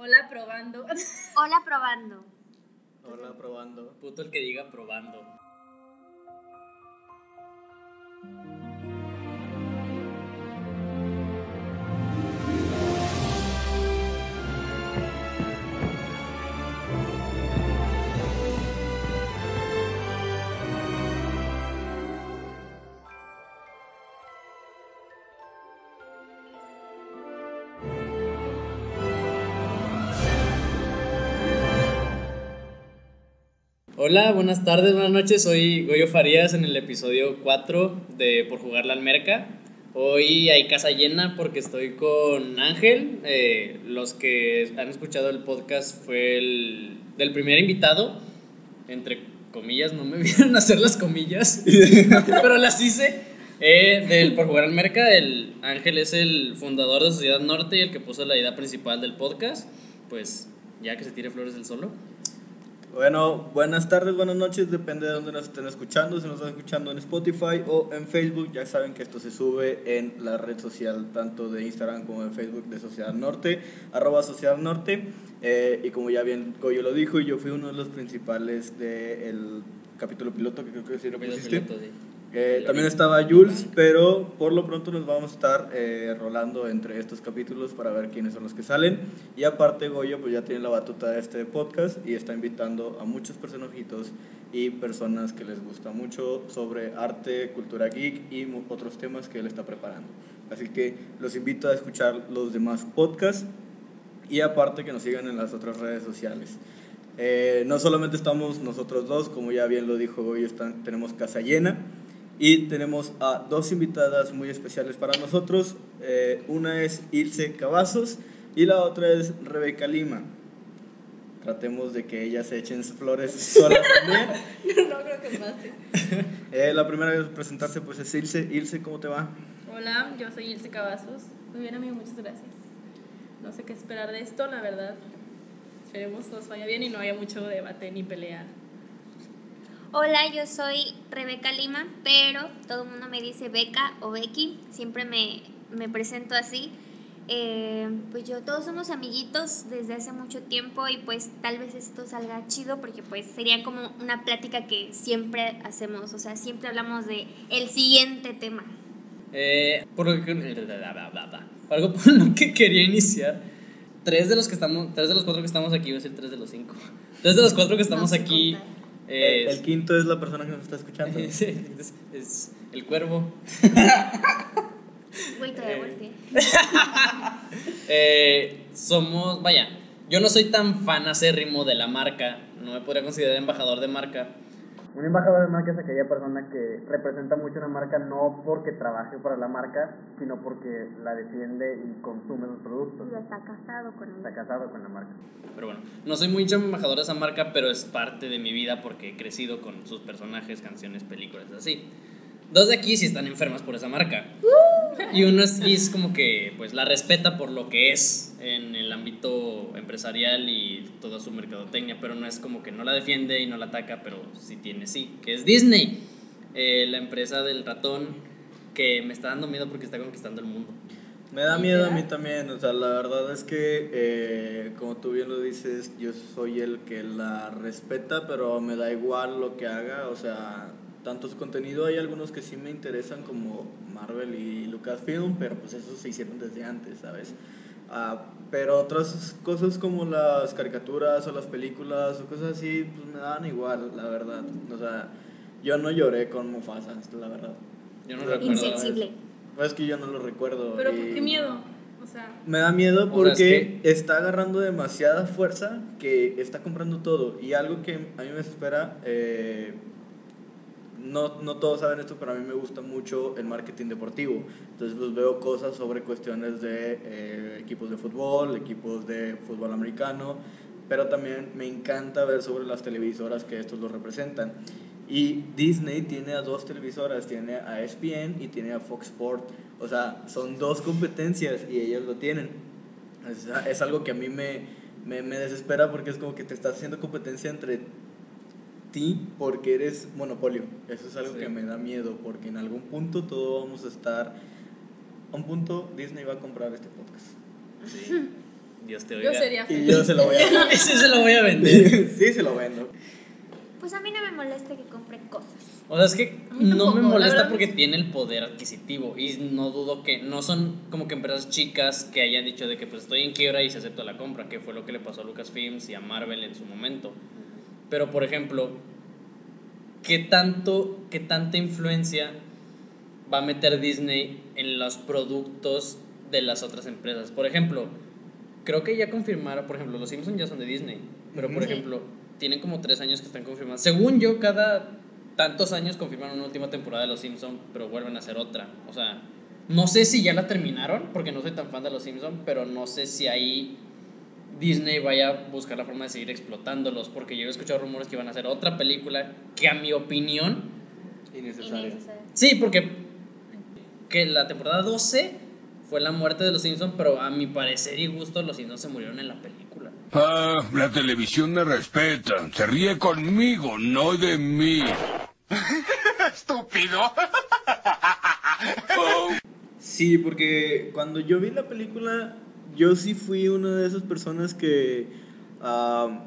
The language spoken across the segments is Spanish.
Hola, probando. Hola, probando. Hola, probando. Puto el que diga probando. Hola, buenas tardes, buenas noches. Soy Goyo Farías en el episodio 4 de Por Jugar la Almerca. Hoy hay casa llena porque estoy con Ángel. Eh, los que han escuchado el podcast fue el del primer invitado. Entre comillas, no me vieron hacer las comillas, pero las hice. Eh, del Por Jugar Almerca, el Ángel es el fundador de Sociedad Norte y el que puso la idea principal del podcast. Pues ya que se tire flores del solo. Bueno, buenas tardes, buenas noches, depende de dónde nos estén escuchando, si nos están escuchando en Spotify o en Facebook, ya saben que esto se sube en la red social tanto de Instagram como de Facebook de Sociedad Norte, arroba Sociedad Norte, eh, y como ya bien Goyo lo dijo, yo fui uno de los principales del capítulo piloto, que creo que sí lo pusiste. Piloto, sí. Eh, también estaba Jules, pero por lo pronto nos vamos a estar eh, rolando entre estos capítulos para ver quiénes son los que salen. Y aparte Goyo pues ya tiene la batuta de este podcast y está invitando a muchos personajitos y personas que les gusta mucho sobre arte, cultura geek y otros temas que él está preparando. Así que los invito a escuchar los demás podcasts y aparte que nos sigan en las otras redes sociales. Eh, no solamente estamos nosotros dos, como ya bien lo dijo están, tenemos casa llena y tenemos a dos invitadas muy especiales para nosotros. Eh, una es Ilse Cavazos y la otra es Rebeca Lima. Tratemos de que ellas se echen flores solas también. no creo que pase. Eh, la primera vez presentarse pues es Ilse. Ilse, ¿cómo te va? Hola, yo soy Ilse Cavazos. Muy bien, amigo, muchas gracias. No sé qué esperar de esto, la verdad. Esperemos nos vaya bien y no haya mucho debate ni pelea. Hola, yo soy Rebeca Lima, pero todo el mundo me dice Beca o Becky, siempre me, me presento así. Eh, pues yo, todos somos amiguitos desde hace mucho tiempo y pues tal vez esto salga chido porque pues sería como una plática que siempre hacemos, o sea, siempre hablamos de el siguiente tema. Eh, por lo que, algo por lo que quería iniciar, tres de los que estamos, tres de los cuatro que estamos aquí, voy a decir tres de los cinco, tres de los cuatro que estamos No aquí, contar. Eh, el quinto es la persona que nos está escuchando. es, es- es el cuervo. Güey, Eh. Eh, somos, vaya, yo no soy tan fan acérrimo de la marca, no me podría considerar embajador de marca. Un embajador de marca es aquella persona que representa mucho una marca no porque trabaje para la marca, sino porque la defiende y consume los productos. Y está casado con Está casado con la marca. Pero bueno, no soy muy embajador de esa marca, pero es parte de mi vida porque he crecido con sus personajes, canciones, películas, así. Dos de aquí sí están enfermas por esa marca. Y uno es, y es como que pues la respeta por lo que es en el ámbito empresarial y toda su mercadotecnia, pero no es como que no la defiende y no la ataca, pero sí tiene sí, que es Disney, eh, la empresa del ratón que me está dando miedo porque está conquistando el mundo. Me da miedo a mí también, o sea, la verdad es que, eh, como tú bien lo dices, yo soy el que la respeta, pero me da igual lo que haga, o sea, tanto su contenido, hay algunos que sí me interesan como Marvel y Lucasfilm, pero pues esos se hicieron desde antes, ¿sabes? Ah, pero otras cosas como las caricaturas o las películas o cosas así, pues me dan igual, la verdad, o sea, yo no lloré con Mufasa, la verdad. Yo no recuerdo. Insensible. Pues es que yo no lo recuerdo. Pero ¿por qué miedo? O sea, me da miedo O sea, porque es está agarrando demasiada fuerza que está comprando todo. Y algo que a mí me desespera, eh, no, no todos saben esto, pero a mí me gusta mucho el marketing deportivo. Entonces pues veo cosas sobre cuestiones de eh, equipos de fútbol, equipos de fútbol americano, pero también me encanta ver sobre las televisoras que estos lo representan. Y Disney tiene a dos televisoras, tiene a ESPN y tiene a Fox Sport. O sea, son dos competencias y ellos lo tienen. Es, es algo que a mí me, me, me desespera porque es como que te estás haciendo competencia entre ti porque eres monopolio. Eso es algo Sí. que me da miedo porque en algún punto todos vamos a estar... A un punto Disney va a comprar este podcast. Sí. Dios te oiga. Yo sería Y feliz. yo se lo voy a Ese se lo voy a vender. sí, se lo vendo. Pues a mí no me molesta que compren cosas. O sea, es que no me molesta porque tiene el poder adquisitivo y no dudo que no son como que empresas chicas que hayan dicho de que pues estoy en quiebra y se acepta la compra, que fue lo que le pasó a Lucasfilms y a Marvel en su momento. Pero por ejemplo, ¿qué tanto qué tanta influencia va a meter Disney en los productos de las otras empresas? Por ejemplo, creo que ya confirmaron, por ejemplo, los Simpsons ya son de Disney, pero por ejemplo, tienen como tres años que están confirmados. Según yo, cada tantos años confirman una última temporada de Los Simpsons, pero vuelven a hacer otra. O sea, no sé si ya la terminaron, porque no soy tan fan de Los Simpsons, pero no sé si ahí Disney vaya a buscar la forma de seguir explotándolos, porque yo he escuchado rumores que van a hacer otra película que a mi opinión, Innecesario. Innecesario. sí, porque que la temporada 12 fue la muerte de Los Simpsons, pero a mi parecer y gusto Los Simpsons se murieron en la película. Ah, la televisión me respeta. Se ríe conmigo, no de mí. Estúpido. Sí, porque cuando yo vi la película, yo sí fui una de esas personas que ah,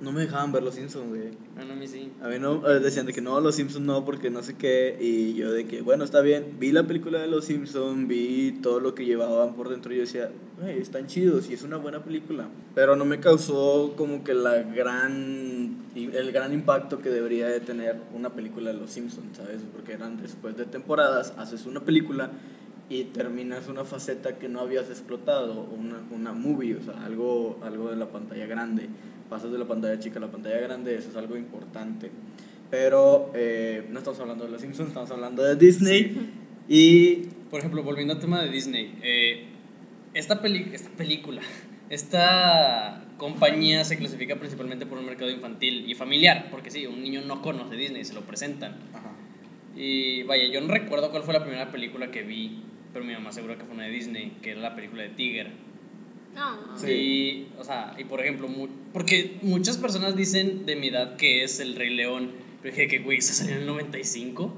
no me dejaban ver los Simpsons, güey. Bueno, a mí sí. A mí no, eh, decían de que no, los Simpsons no, porque no sé qué. Y yo de que, bueno, está bien. Vi la película de los Simpsons, vi todo lo que llevaban por dentro. Y yo decía, "Güey, están chidos y es una buena película. Pero no me causó como que la gran, el gran impacto que debería de tener una película de los Simpsons, ¿sabes? Porque eran después de temporadas, haces una película y terminas una faceta que no habías explotado, una, una movie, o sea, algo, algo de la pantalla grande. Pasas de la pantalla chica a la pantalla grande, eso es algo importante. Pero eh, no estamos hablando de los Simpsons, estamos hablando de Disney. Y Por ejemplo, volviendo al tema de Disney, eh, esta, peli esta película, esta compañía se clasifica principalmente por un mercado infantil y familiar, porque sí, un niño no conoce Disney, se lo presentan. Y vaya, yo no recuerdo cuál fue la primera película que vi, pero mi mamá seguro que fue una de Disney, que era la película de Tiger. No. Sí. Y, o sea, y por ejemplo, mu- porque muchas personas dicen de mi edad que es el Rey León, pero dije que, güey, se salió en el 95.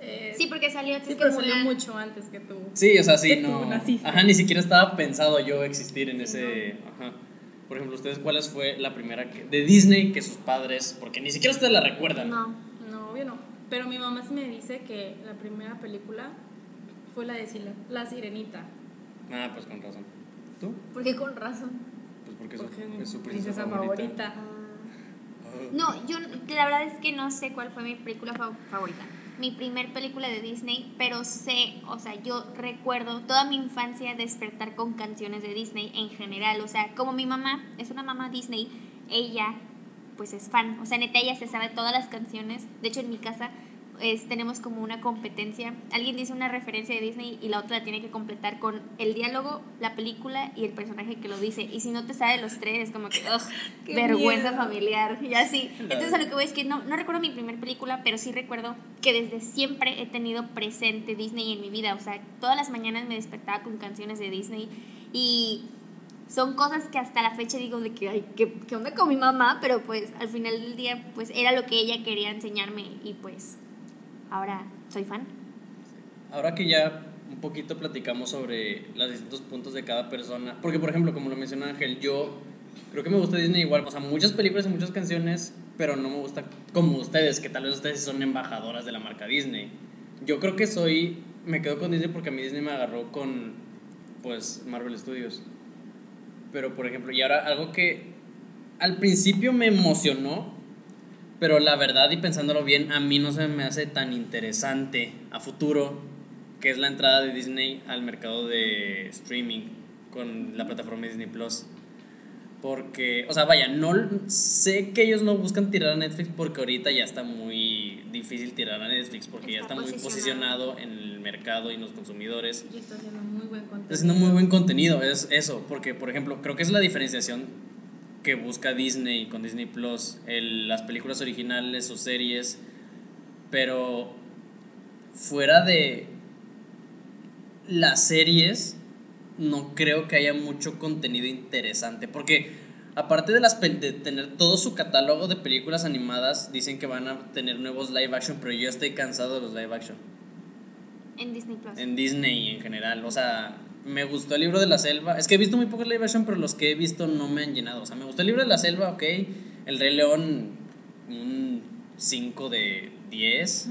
Eh, Sí, porque salió antes sí, que pero salió mucho antes que tú. Sí, o sea, sí, Que tú no. naciste. Ajá, ni siquiera estaba pensado yo existir en Sí, ese. Ajá. Por ejemplo, ¿ustedes cuáles fue la primera que- de Disney que sus padres, porque ni siquiera ustedes la recuerdan? No. No, obvio no. Pero mi mamá sí me dice que la primera película fue la de Sila- La Sirenita. Ah, pues con razón. ¿Tú? Porque con razón. Pues porque, Porque es, su- mi es su princesa princesa, favorita. favorita. No, yo la verdad es que no sé cuál fue mi película fa- favorita. Mi primer película de Disney, pero sé, o sea, yo recuerdo toda mi infancia despertar con canciones de Disney en general. O sea, como mi mamá es una mamá Disney, ella pues es fan. O sea, neta, ella se sabe todas las canciones. De hecho, en mi casa es, tenemos como una competencia. Alguien dice una referencia de Disney y la otra la tiene que completar con el diálogo, la película y el personaje que lo dice. Y si no te sabe los tres, es como que, ugh, vergüenza miedo. familiar. Y así. Entonces, a lo que voy es que no, no recuerdo mi primer película, pero sí recuerdo que desde siempre he tenido presente Disney en mi vida. O sea, todas las mañanas me despertaba con canciones de Disney y son cosas que hasta la fecha digo de que, ay, ¿qué, qué onda con mi mamá? Pero pues al final del día, pues era lo que ella quería enseñarme y pues ahora soy fan. Ahora que ya un poquito platicamos sobre los distintos puntos de cada persona, porque por ejemplo, como lo menciona Ángel, yo creo que me gusta Disney igual, o sea, muchas películas y muchas canciones, pero no me gusta como ustedes, que tal vez ustedes son embajadoras de la marca Disney. Yo creo que soy, me quedo con Disney porque a mí Disney me agarró con, pues, Marvel Studios. Pero por ejemplo, y ahora algo que al principio me emocionó, pero la verdad y pensándolo bien, a mí no se me hace tan interesante a futuro, que es la entrada de Disney al mercado de streaming con la plataforma Disney Plus. Porque, o sea, vaya, no sé que ellos no buscan tirar a Netflix porque ahorita ya está muy difícil tirar a Netflix porque ya Está está muy posicionado. posicionado en el mercado y en los consumidores. Y está haciendo muy buen contenido. Está haciendo muy buen contenido, es eso, porque por ejemplo, creo que es la diferenciación que busca Disney con Disney Plus, el- las películas originales o series, pero fuera de las series, no creo que haya mucho contenido interesante, porque aparte de, las de tener todo su catálogo de películas animadas, dicen que van a tener nuevos live action, pero yo estoy cansado de los live action En Disney Plus. en Disney en general. O sea, me gustó el libro de la selva. Es que he visto muy pocos live action, pero los que he visto no me han llenado. O sea, me gustó el libro de la selva, ok. El Rey León, un 5 de 10.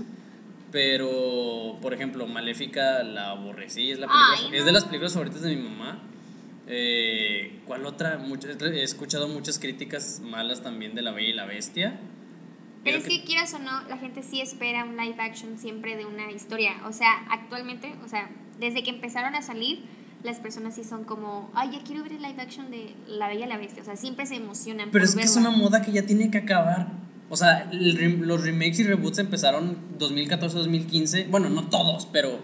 Pero, por ejemplo, Maléfica la aborrecí. Es, la película- Ay, es de las películas favoritas de mi mamá. Eh, ¿Cuál otra? Mucho- he escuchado muchas críticas malas también de La Bella y la Bestia. Pero es que quieras o no, la gente sí espera un live action siempre de una historia. O sea, actualmente, o sea, desde que empezaron a salir, las personas sí son como, ay, ya quiero ver el live action de La Bella y la Bestia. O sea, siempre se emocionan. Pero por es que es una moda que ya tiene que acabar. O sea, el los remakes y reboots empezaron 2014-2015. Bueno, no todos, pero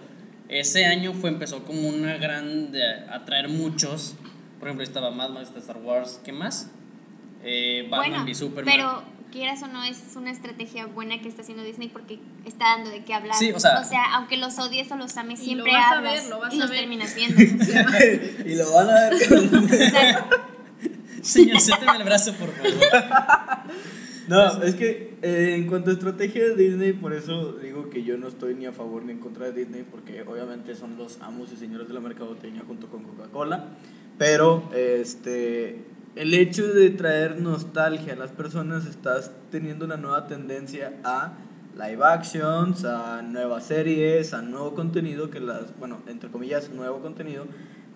ese año fue empezó como una gran de atraer muchos. Por ejemplo, estaba Mad Max, Star Wars, ¿qué más? Eh, Batman bueno, v Superman. pero quieras o no, es una estrategia buena que está haciendo Disney porque está dando de qué hablar. Sí, o sea- aunque los odies o los ames, siempre lo vas a hablas ver, lo vas y a los ver. terminas viendo. y lo van a ver. Señor, siénteme el brazo, por favor. No, es que eh, en cuanto a estrategia de Disney, por eso digo que yo no estoy ni a favor ni en contra de Disney, porque obviamente son los amos y señores de la mercadotecnia junto con Coca-Cola. Pero este, el hecho de traer nostalgia a las personas, estás teniendo una nueva tendencia a live actions, a nuevas series, a nuevo contenido que las, bueno, entre comillas, nuevo contenido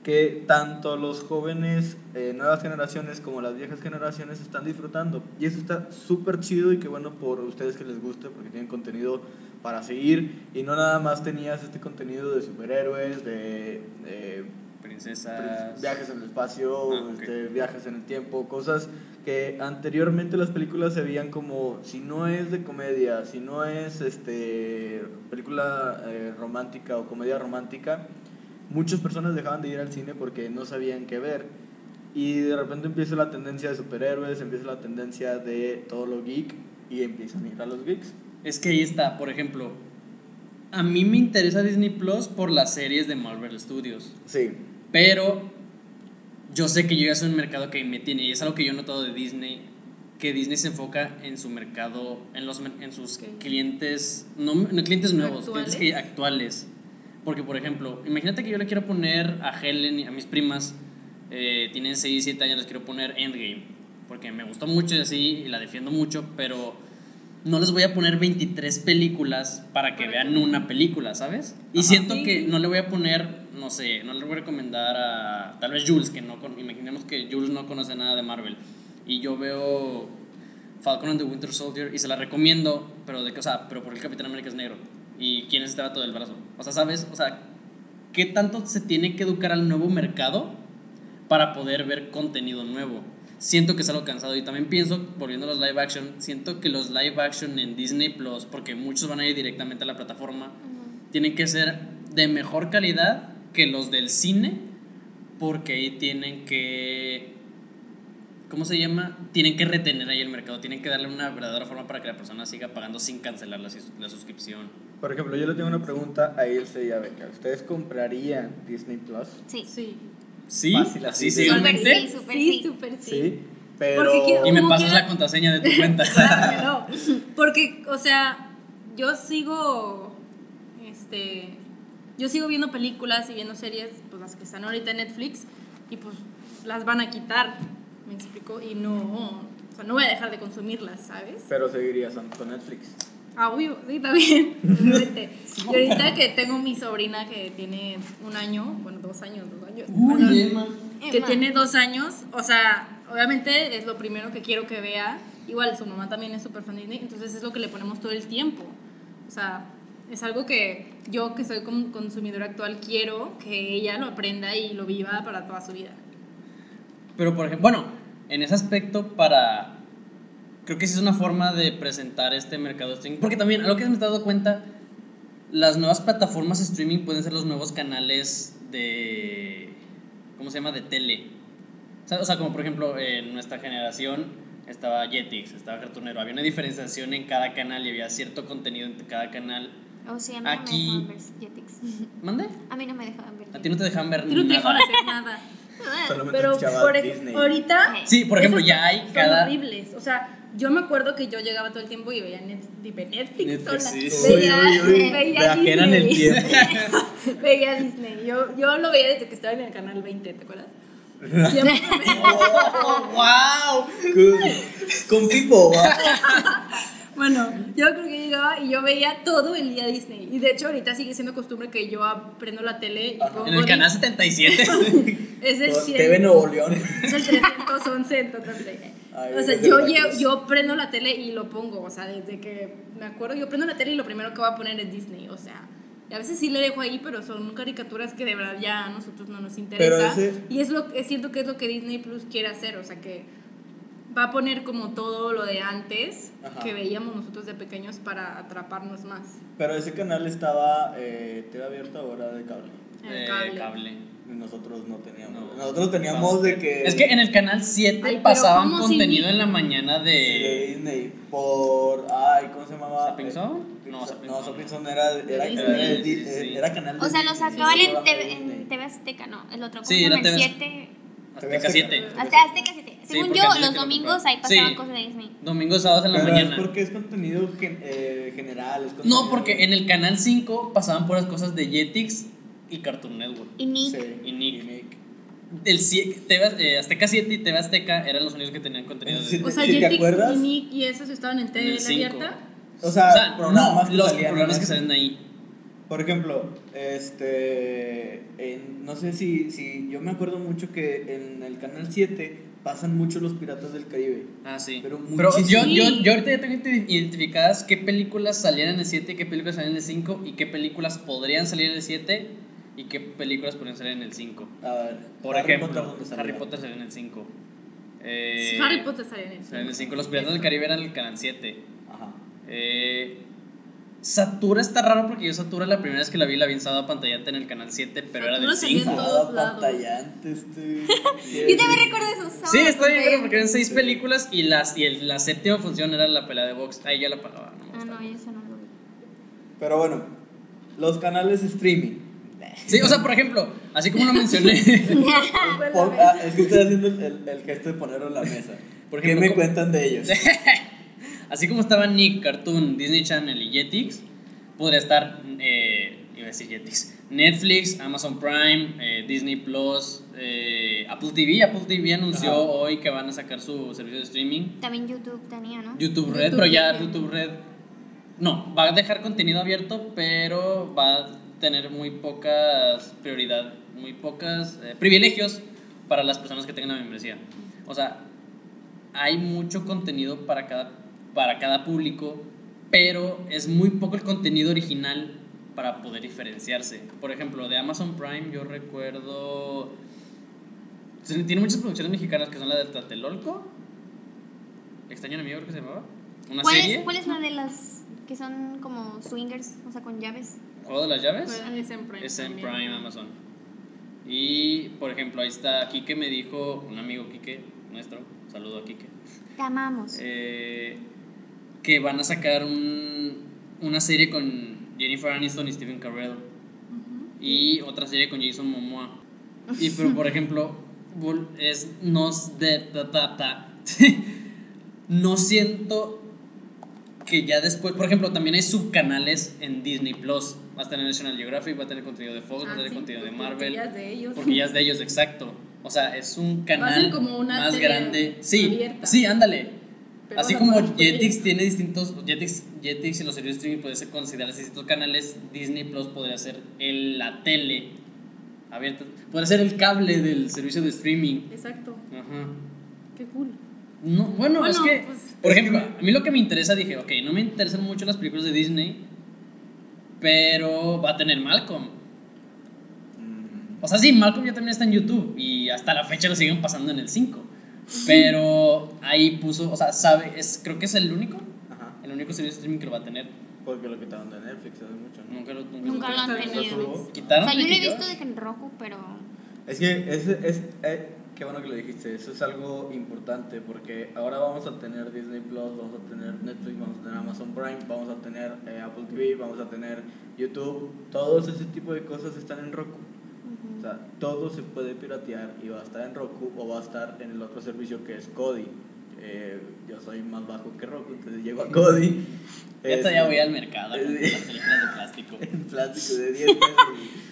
que tanto los jóvenes, eh, nuevas generaciones como las viejas generaciones están disfrutando. Y eso está súper chido y que bueno por ustedes que les guste porque tienen contenido para seguir y no nada más tenías este contenido de superhéroes, de... de Princesas. viajes en el espacio, Ah, ok. este, viajes en el tiempo, cosas que anteriormente las películas se veían como si no es de comedia, si no es este película eh, romántica o comedia romántica, muchas personas dejaban de ir al cine porque no sabían qué ver. Y de repente empieza la tendencia de superhéroes, empieza la tendencia de todo lo geek y empiezan a ir a los geeks. Es que ahí está, por ejemplo. A mí me interesa Disney Plus por las series de Marvel Studios. Sí, Pero yo sé que yo ya soy un mercado que me tiene, y es algo que yo he notado de Disney, que Disney se enfoca en su mercado, en, los, en sus clientes, no, no clientes nuevos, clientes que, ¿Actuales? actuales. Porque, por ejemplo, imagínate que yo le quiero poner a Helen y a mis primas, eh, tienen 6, 7 años, les quiero poner Endgame, porque me gustó mucho y así, y la defiendo mucho, pero no les voy a poner 23 películas para que vean una película, ¿sabes? Y siento Sí. que no le voy a poner, no sé, no le voy a recomendar a tal vez Jules, que no, imaginemos que Jules no conoce nada de Marvel, y yo veo Falcon and the Winter Soldier y se la recomiendo, pero de qué, o sea, pero porque el Capitán América es negro y quién es este vato del brazo. O sea, ¿sabes? O sea, ¿qué tanto se tiene que educar al nuevo mercado para poder ver contenido nuevo? Siento que es algo cansado y también pienso, volviendo a los live action, siento que los live action en Disney Plus, porque muchos van a ir directamente a la plataforma, tienen que ser de mejor calidad que los del cine, porque ahí tienen que ¿cómo se llama? Tienen que retener ahí el mercado, tienen que darle una verdadera forma para que la persona siga pagando sin cancelar la, la suscripción. por ejemplo, yo le tengo una pregunta a Ilse y a Beca. ¿Ustedes comprarían Disney Plus? sí. Sí. ¿Sí? Fácil, ¿Así así de- ciegamente? Sí, súper sí, sí. súper sí. Sí, pero... Porque Y me pasas quiera- la contraseña de tu cuenta. Dámelo. Porque, o sea, yo sigo, este, yo sigo viendo películas y viendo series, pues las que están ahorita en Netflix, y pues las van a quitar, me explico, y no, o sea, no voy a dejar de consumirlas, ¿sabes? Pero seguirías con Netflix. Ah, obvio, sí, también. obviamente. Y ahorita que tengo mi sobrina que tiene un año, bueno, dos años, dos años. bueno, que Emma. tiene dos años, o sea, obviamente es lo primero que quiero que vea. Igual su mamá también es súper fan de Disney, entonces es lo que le ponemos todo el tiempo. O sea, es algo que yo que soy como consumidora actual quiero que ella lo aprenda y lo viva para toda su vida. Pero, por ejemplo, bueno, en ese aspecto, para. Creo que sí es una forma de presentar este mercado streaming. Porque también, algo que me he dado cuenta, las nuevas plataformas streaming pueden ser los nuevos canales de. ¿Cómo se llama? De tele. O sea, o sea, como por ejemplo, en nuestra generación estaba Jetix, estaba Cartoonero. Había una diferenciación en cada canal y había cierto contenido en cada canal. O sea, a mí Aquí- no me dejaban ver Jetix. ¿Mande? A mí no me dejaban ver A ti no te dejan ver no nada. hacer nada. Solamente Pero por Disney. ahorita Sí, por ejemplo, ya hay son cada. horribles. O sea, yo me acuerdo que yo llegaba todo el tiempo y veía Netflix, Netflix, sola. sí, Uy, Veía, uy, uy, veía viajeran el Disney. tiempo. veía Disney. Yo, yo lo veía desde que estaba en el canal 20, ¿te acuerdas? Me- ¡Wow! Con- Pipo, va. Bueno, yo creo que llegaba y yo veía todo el día Disney. Y de hecho, ahorita sigue siendo costumbre que yo prendo la tele y pongo En el canal 77. Es el 100. TV Nuevo León. Es el 311 entonces. Ay, o sea, yo, yo prendo la tele y lo pongo. O sea, desde que me acuerdo, yo prendo la tele y lo primero que voy a poner es Disney. O sea, y a veces sí le dejo ahí, pero son caricaturas que de verdad ya a nosotros no nos interesa. ese- Y es lo es cierto que es lo que Disney Plus quiere hacer. O sea, que va a poner como todo lo de antes Ajá. que veíamos nosotros de pequeños para atraparnos más. Pero ese canal estaba eh, TV abierta ahora de cable. El Eh, cable. Nosotros no teníamos. No. nosotros teníamos de que. Es que en el canal 7 Ay, pero pasaban ¿cómo contenido si- en la mañana de de. Disney por. Ay, ¿cómo se llamaba? ¿Zapping Zone? Eh, No, Zapping No, era, era, Disney. era, Sí. canal de O sea, lo sacaban sí, en TV, en TV Azteca, ¿no? El otro, ¿cómo Sí, era El TV 7. Azteca 7. Hasta Azteca 7. Sí, Según yo, los domingos ahí pasaban Sí. cosas de Disney. Domingos, sábados en la Pero mañana. es porque es contenido gen- eh, general. es No, porque en el canal 5 pasaban puras cosas de Jetix y Cartoon Network. Y Nick. Sí, Y Nick. El cie- TV, eh, Azteca 7 y TV Azteca eran los únicos que tenían contenido de Sí. O sea, ¿te Jetix acuerdas? y Nick y esos estaban en En el cinco. abierta. O sea, O sea, programas no, que los programas en que salen ahí. Por ejemplo, este, en- no sé si, si, yo me acuerdo mucho que en el canal 7 pasan mucho los Piratas del Caribe. Ah, sí. Pero Pero, yo, muchísimo. yo, yo ahorita ya tengo ident- identificadas qué películas salían en el 7 y qué películas salían en el 5 y qué películas podrían salir en el 7 y qué películas podrían salir en el 5. A ver, Por Harry ejemplo, Potter. Harry Potter salió en el 5. Eh, Harry Potter salía en el salió en el cinco. 5. Los Piratas del Caribe eran el canal 7. Ajá. Eh, Satura está raro porque yo Satura la primera vez que la vi la vi en sábado pantallante en el canal 7, pero era Satura del salió en 5. todos Nada lados. pantallante este. Yo también recuerdo esos sábados. Sí, está bien, porque- porque eran seis películas y, las, y el- la séptima función era la pelea de box. Ahí ya la pagaba. no Ah, no, yo eso no lo vi. Pero bueno, los canales streaming. Sí, o sea, por ejemplo, así como lo mencioné, Pon- ah, es que estoy haciendo el, el- el gesto de ponerlo en la mesa. Por ¿Qué ejemplo, me co- cuentan de ellos? así como estaba Nick, Cartoon, Disney Channel y Jetix, podría estar, eh, iba a decir Jetix, Netflix, Amazon Prime, eh, Disney Plus, eh, Apple TV. Apple TV anunció Ajá. hoy que van a sacar su servicio de streaming. También YouTube tenía, ¿no? YouTube Red, YouTube pero ya. YouTube Red. No, va a dejar contenido abierto, pero va a tener muy pocas prioridad, muy pocas eh, privilegios para las personas que tengan la membresía. O sea, hay mucho contenido para cada, para cada público, pero es muy poco el contenido original para poder diferenciarse. Por ejemplo, de Amazon Prime yo recuerdo... Tiene muchas producciones mexicanas que son la del Tlatelolco. Extraño enemigo creo que se llamaba. Una ¿Cuál serie. es, ¿Cuál es la de las que son como swingers, o sea, con llaves? ¿Juego de las llaves? Es en Prime. Es en. Prime Amazon. Y, por ejemplo, ahí está Kike me dijo, un amigo Kike, nuestro, saludo a Kike, Te amamos. eh, que van a sacar un, una serie con Jennifer Aniston y Stephen Carell. Y otra serie con Jason Momoa. Y, pero, por ejemplo, es nos de ta, ta, ta. no siento que ya después, por ejemplo, también hay subcanales en Disney Plus. Va a tener National Geographic, va a tener contenido de Fox, va a Ah, tener sí, contenido de porque Marvel. ya es de ellos. Porque ya es de ellos, exacto. O sea, es un Va a canal ser como una más grande. Sí, abierta. sí, ándale. Pero Así como por Jetix tiene distintos. Jetix, Jetix y los servicios de streaming puede ser considerados distintos canales. Disney Plus podría ser el, la tele abierta. Podría ser el cable del servicio de streaming. Exacto. Ajá. Qué cool. No, bueno, Bueno, es que, pues, por es ejemplo, que- a mí lo que me interesa, dije, ok, no me interesan mucho las películas de Disney, pero va a tener Malcolm. Mm, O sea, sí, Malcolm ya también está en YouTube y hasta la fecha lo siguen pasando en el 5. Pero ahí puso, o sea, sabe, es, creo que es el único, Ajá. el único servicio de streaming que lo va a tener. Porque lo quitaron de Netflix hace mucho. ¿no? Nunca lo, nunca Nunca lo han tenido. ¿Lo O quitaron. sea, yo lo he visto de rojo, pero. Es que es, es, eh, qué bueno que lo dijiste, eso es algo importante porque ahora vamos a tener Disney Plus, vamos a tener Netflix, vamos a tener Amazon Prime, vamos a tener eh, Apple TV, vamos a tener YouTube, todos ese tipo de cosas están en Roku. O sea, todo se puede piratear y va a estar en Roku o va a estar en el otro servicio que es Kodi. eh, yo soy más bajo que Roku, entonces llego a Cody. Ya este, ya voy al mercado las películas de plástico. En plástico de 10 pesos.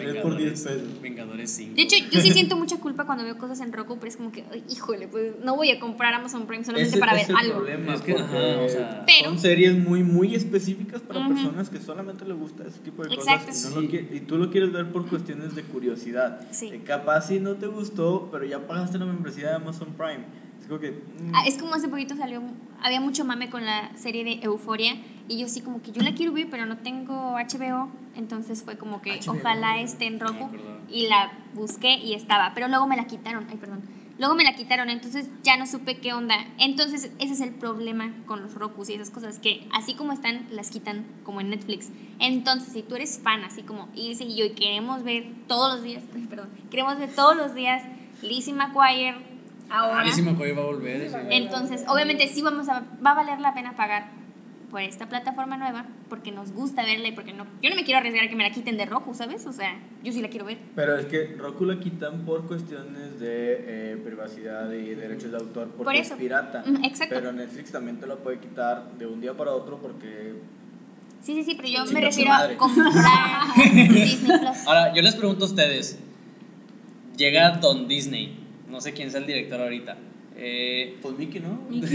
3 por 10 pesos. Vengadores 5. De hecho, yo sí siento mucha culpa cuando veo cosas en Roku, pero es como que, ay, híjole, pues no voy a comprar Amazon Prime solamente Ese para ver algo. problema, Es que, porque ajá, o sea- Pero- son series muy, muy específicas para personas que solamente les gusta ese tipo de Exacto. cosas y, no lo Sí. y tú lo quieres ver por cuestiones de curiosidad. Sí. Eh, capaz si no te gustó, pero ya pagaste la membresía de Amazon Prime. Es como que... mm, Ah, es como hace poquito salió, había mucho mame con la serie de Euforia y yo sí como que yo la quiero ver, pero no tengo HBO, entonces fue como que HBO. ojalá esté en Roku acordaba. y la busqué y estaba, pero luego me la quitaron, ay perdón, luego me la quitaron, entonces ya no supe qué onda, entonces ese es el problema con los Rokus y esas cosas, que así como están, las quitan como en Netflix, entonces si tú eres fan, así como Ilse y yo y queremos ver todos los días, ay, perdón, queremos ver todos los días Lizzie McGuire ahora... Que hoy va a volver. Entonces, obviamente sí vamos a, va a valer la pena pagar por esta plataforma nueva porque nos gusta verla y porque no, yo no me quiero arriesgar a que me la quiten de Roku, ¿sabes? O sea, yo sí la quiero ver. Pero es que Roku la quitan por cuestiones de eh, privacidad y derechos de autor porque Por eso. es pirata. Exacto. Pero Netflix también te la puede quitar de un día para otro porque Sí, sí, sí, pero yo me refiero madre. a comprar Disney Plus. Ahora, yo les pregunto a ustedes. Llega Don Disney. No sé quién sea el director ahorita. Eh, pues Mickey, ¿no?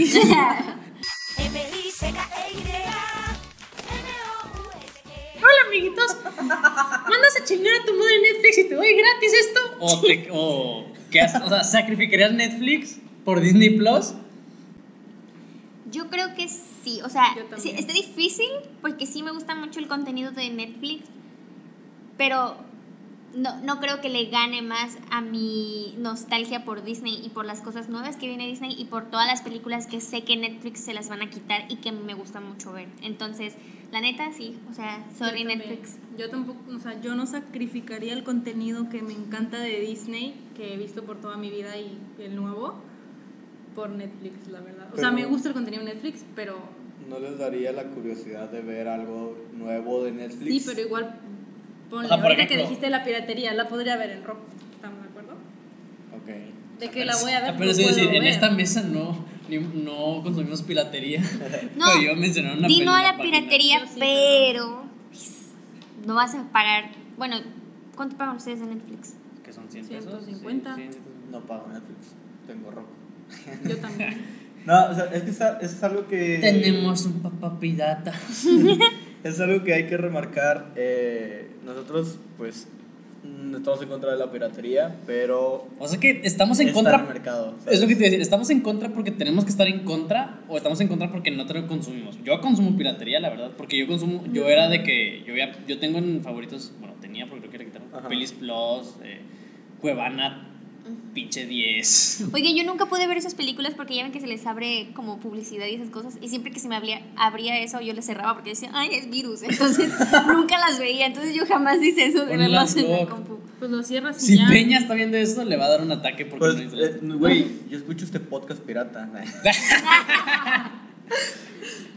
Hola, amiguitos. Mandas a chingar a tu madre Netflix y te doy gratis esto. o te- o, ¿qué haces? O sea, ¿sacrificarías Netflix por Disney Plus? Yo creo que sí, o sea, sí, está difícil porque sí me gusta mucho el contenido de Netflix, pero no, no creo que le gane más a mi nostalgia por Disney y por las cosas nuevas que viene Disney y por todas las películas que sé que Netflix se las van a quitar y que me gusta mucho ver. Entonces, la neta, sí, o sea, sorry Yo. Netflix. Yo tampoco, o sea, yo no sacrificaría el contenido que me encanta de Disney, que he visto por toda mi vida y el nuevo, por Netflix, la verdad. O sea, me gusta el contenido de Netflix, pero ¿No les daría la curiosidad de ver algo nuevo de Netflix? sí, pero igual, ponle, O sea, por ahorita que ejemplo- dijiste la piratería, la podría ver en rock, ¿estamos de acuerdo? Ok. De que la voy a ver, Apenas no iba a decir, en ver. esta mesa no, ni- no consumimos piratería. No, Pero yo mencioné una Di no a la página. piratería, sí, pero no vas a pagar. Bueno, ¿cuánto pagan ustedes de Netflix? Que son 100 pesos. 150. Sí, sí, No pago Netflix, tengo Roku. Yo también. No, o sea, es que está- es algo que... Tenemos un papá pirata. Es algo que hay que remarcar. eh, nosotros, pues, no estamos en contra de la piratería, pero O sea que estamos en contra. el mercado. Es lo que te iba a decir, ¿estamos en contra porque tenemos que estar en contra o estamos en contra porque no te lo consumimos? Yo consumo piratería, la verdad, porque yo consumo, yo era de que, yo, ya, yo tengo en favoritos, bueno, tenía porque creo que quitaron, Ajá. Pelis Plus, eh, Cuevana, pinche 10. Oigan, yo nunca pude ver esas películas porque ya ven que se les abre como publicidad y esas cosas. Y siempre que se me abría, abría eso, yo les cerraba porque decía, ay, es virus. Entonces nunca las veía. Entonces yo jamás hice eso de verlas en la compu. Pues lo cierras y Si ya. Peña está viendo eso, le va a dar un ataque porque Pues, no hizo eh, güey, yo escucho este podcast pirata.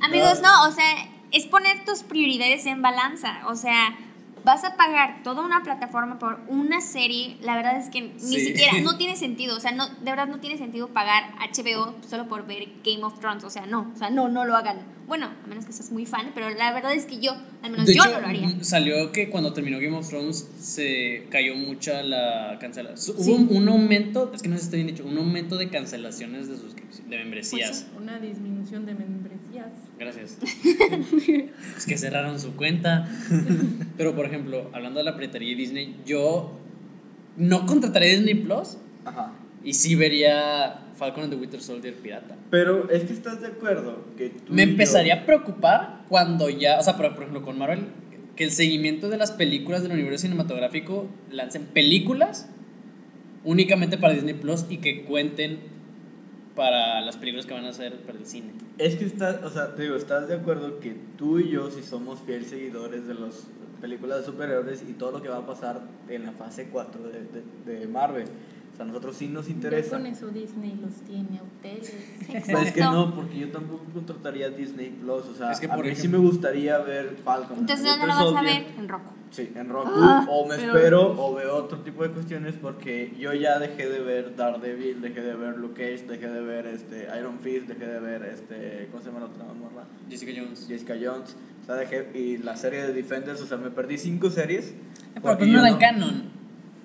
Amigos, no, o sea, es poner tus prioridades en balanza. O sea, vas a pagar toda una plataforma por una serie. La verdad es que ni Sí. siquiera, no tiene sentido. O sea, no, de verdad no tiene sentido pagar HBO solo por ver Game of Thrones. O sea, no, o sea, no, no lo hagan. Bueno, a menos que seas muy fan, pero la verdad es que yo, al menos De yo hecho, no lo haría. mm, salió que cuando terminó Game of Thrones se cayó mucha la cancelación. Sí. Hubo un, un aumento, es que no sé si está bien dicho, un aumento de cancelaciones de suscripción, de membresías. Pues Una disminución de membresías. Gracias. es que cerraron su cuenta. Pero, por ejemplo, hablando de la piratería y Disney, yo no contrataría Disney Plus Ajá. y sí vería Falcon and the Winter Soldier pirata. Pero es que estás de acuerdo que tú Me y yo- empezaría a preocupar cuando ya, o sea, por, por ejemplo, con Marvel, que el seguimiento de las películas del universo cinematográfico lancen películas únicamente para Disney Plus y que cuenten para las películas que van a hacer para el cine. Es que estás, o sea, te digo, estás de acuerdo que tú y yo si somos fieles seguidores de las películas de superhéroes y todo lo que va a pasar en la fase 4 de, de- de Marvel. Sea, a nosotros sí nos Ya interesa. con eso Disney los tiene a ustedes. Pues es que no, porque yo tampoco contrataría Disney Plus. O sea, Es que, a por mí sí ejemplo- me gustaría ver Falcon. Entonces, ¿dónde lo vas a ver? En Roku. Sí, en Roku. Ah, o me pero- espero o veo otro tipo de cuestiones porque yo ya dejé de ver Daredevil, dejé de ver Luke Cage, dejé de ver este, Iron Fist, dejé de ver este, ¿cómo se llama la otra morra? Jessica Jones. Jessica Jones. O sea, dejé, y la serie de Defenders, o sea, me perdí cinco series. Pero porque pues no yo eran canon.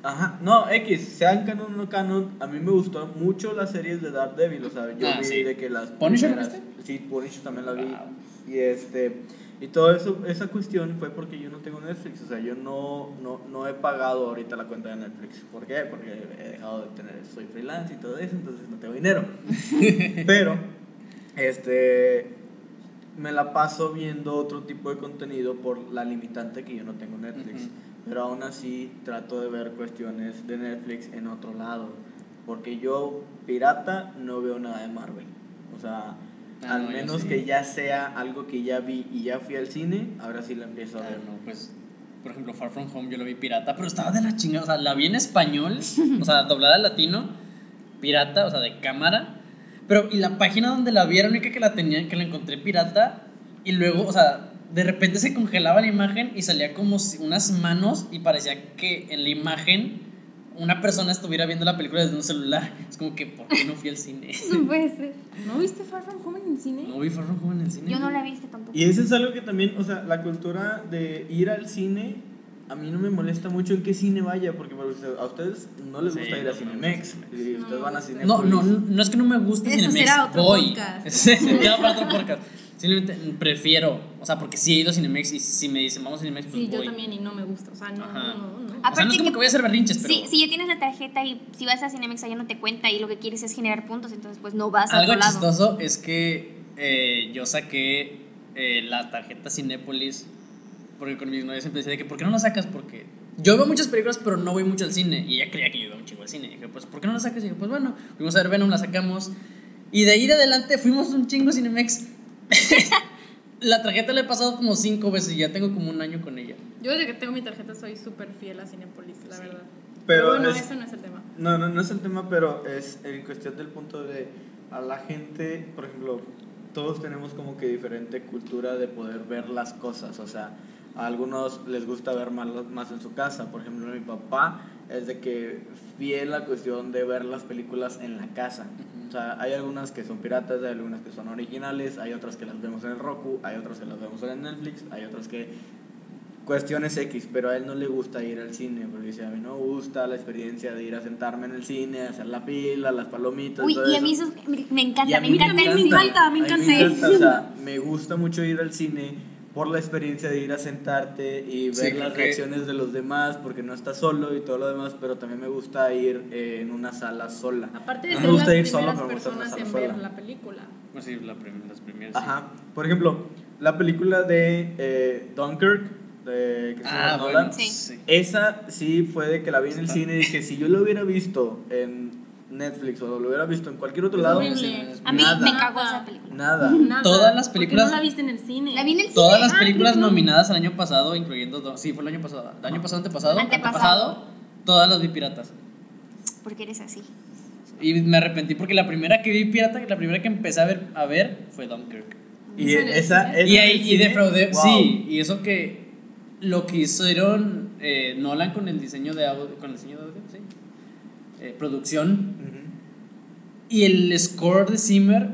Ajá, no, X, sean canon o no canon, a mí me gustó mucho las series de Daredevil, o sea, yo Ah, vi sí. de que las ¿Punisher viste? Sí, Punisher también la vi. Wow. Y este y todo eso esa cuestión fue porque yo no tengo Netflix, o sea, yo no no, no he pagado ahorita la cuenta de Netflix. ¿Por qué? Porque he dejado de tener soy freelance y todo eso, entonces no tengo dinero. Pero este me la paso viendo otro tipo de contenido por la limitante que yo no tengo Netflix. Ujú. Pero aún así trato de ver cuestiones de Netflix en otro lado. Porque yo, pirata, no veo nada de Marvel. O sea, Ah, al no, menos sí. que ya sea algo que ya vi y ya fui al cine, ahora sí la empiezo a Ah, ver. no, pues, por ejemplo, Far From Home yo lo vi pirata, pero estaba de la chingada. O sea, la vi en español, o sea, doblada al latino, pirata, o sea, de cámara. Pero, y la página donde la vi era la única que la tenía, que la encontré pirata. Y luego, o sea, de repente se congelaba la imagen y salía como si unas manos y parecía que en la imagen una persona estuviera viendo la película desde un celular. Es como que, ¿por qué no fui al cine? No puede ser. ¿No viste Far From Home en el cine? No vi Far From Home en el cine. Yo no la he visto tampoco. Y eso es algo que también, o sea, la cultura de ir al cine, a mí no me molesta mucho en qué cine vaya, porque para usted- a ustedes no les Sí, gusta ir a Cinemex, no, y ustedes van a Cinemex. No, no, no es que no me guste Eso Cinemex, será otro voy. podcast. Sí, será para otro podcast. Simplemente prefiero, o sea, porque sí he ido a Cinemex y si me dicen vamos a Cinemex, pues Sí, yo voy. también y no me gusta. O sea, no, Ajá. no, no. O sea, no Aparte es como que- que voy a hacer berrinches, pero Si, si ya tienes la tarjeta y si vas a Cinemex allá no te cuenta y lo que quieres es generar puntos, entonces pues no vas a algo otro lado. chistoso es que eh, yo saqué eh, la tarjeta Cinépolis porque con mis novios siempre decía de que ¿por qué no la sacas? Porque yo veo muchas películas, pero no voy mucho al cine. Y ella creía que yo iba un chingo al cine. Y dije, pues, ¿por qué no la sacas? Y dije, pues bueno, fuimos a ver Venom, la sacamos. Y de ahí de adelante fuimos un chingo a Cinemex. la tarjeta la he pasado como cinco veces y ya tengo como un año con ella. Yo desde que tengo mi tarjeta soy súper fiel a Cinepolis, la verdad. Pero bueno, es- eso no es el tema. No, no, no es el tema, pero es en cuestión del punto de a la gente, por ejemplo, todos tenemos como que diferente cultura de poder ver las cosas, o sea, a algunos les gusta ver más, más en su casa, por ejemplo, mi papá es de que fiel la cuestión de ver las películas en la casa. O sea, hay algunas que son piratas, hay algunas que son originales, hay otras que las vemos en el Roku, hay otras que las vemos en Netflix, hay otras que cuestiones X, pero a él no le gusta ir al cine, porque dice, a mí no me gusta la experiencia de ir a sentarme en el cine, hacer la fila, las palomitas. Uy, todo y a mí eso me, me Y encanta, a me mí encanta el me cine. encanta, me a mí encanta. o sea, me gusta mucho ir al cine por la experiencia de ir a sentarte y ver Sí, las que- reacciones de los demás, porque no estás solo y todo lo demás, pero también me gusta ir eh, en una sala sola. Aparte de No ser me gusta las ir solo, pero me gusta en una sala en ver sola. la película. Pues sí, la prim- las primeras. sí. Ajá. Por ejemplo, la película de eh, Dunkirk, de Ah, Nolan, bueno. Sí. Sí. Esa sí fue de que la vi en el cine y dije, si yo lo hubiera visto en Netflix o lo hubiera visto en cualquier otro Es lado, horrible. A mí Nada. me cagó esa película. nada. Nada. Todas las ¿Por qué películas- no la viste en el cine? La vi en el cine. Todas las Ah, películas no. nominadas el año pasado, incluyendo. do- Sí, fue el año pasado. ¿El año pasado, antepasado? Antepasado. todas las vi piratas. Porque eres así. Y me arrepentí porque la primera que vi pirata, la primera que empecé a ver, a ver fue Dunkirk. Y ¿Es en el esa, Y ahí y defraudé. wow. Sí, y eso que lo que hicieron eh, Nolan con el diseño de audio, con el diseño de audio, sí. Eh, producción. Y el score de Zimmer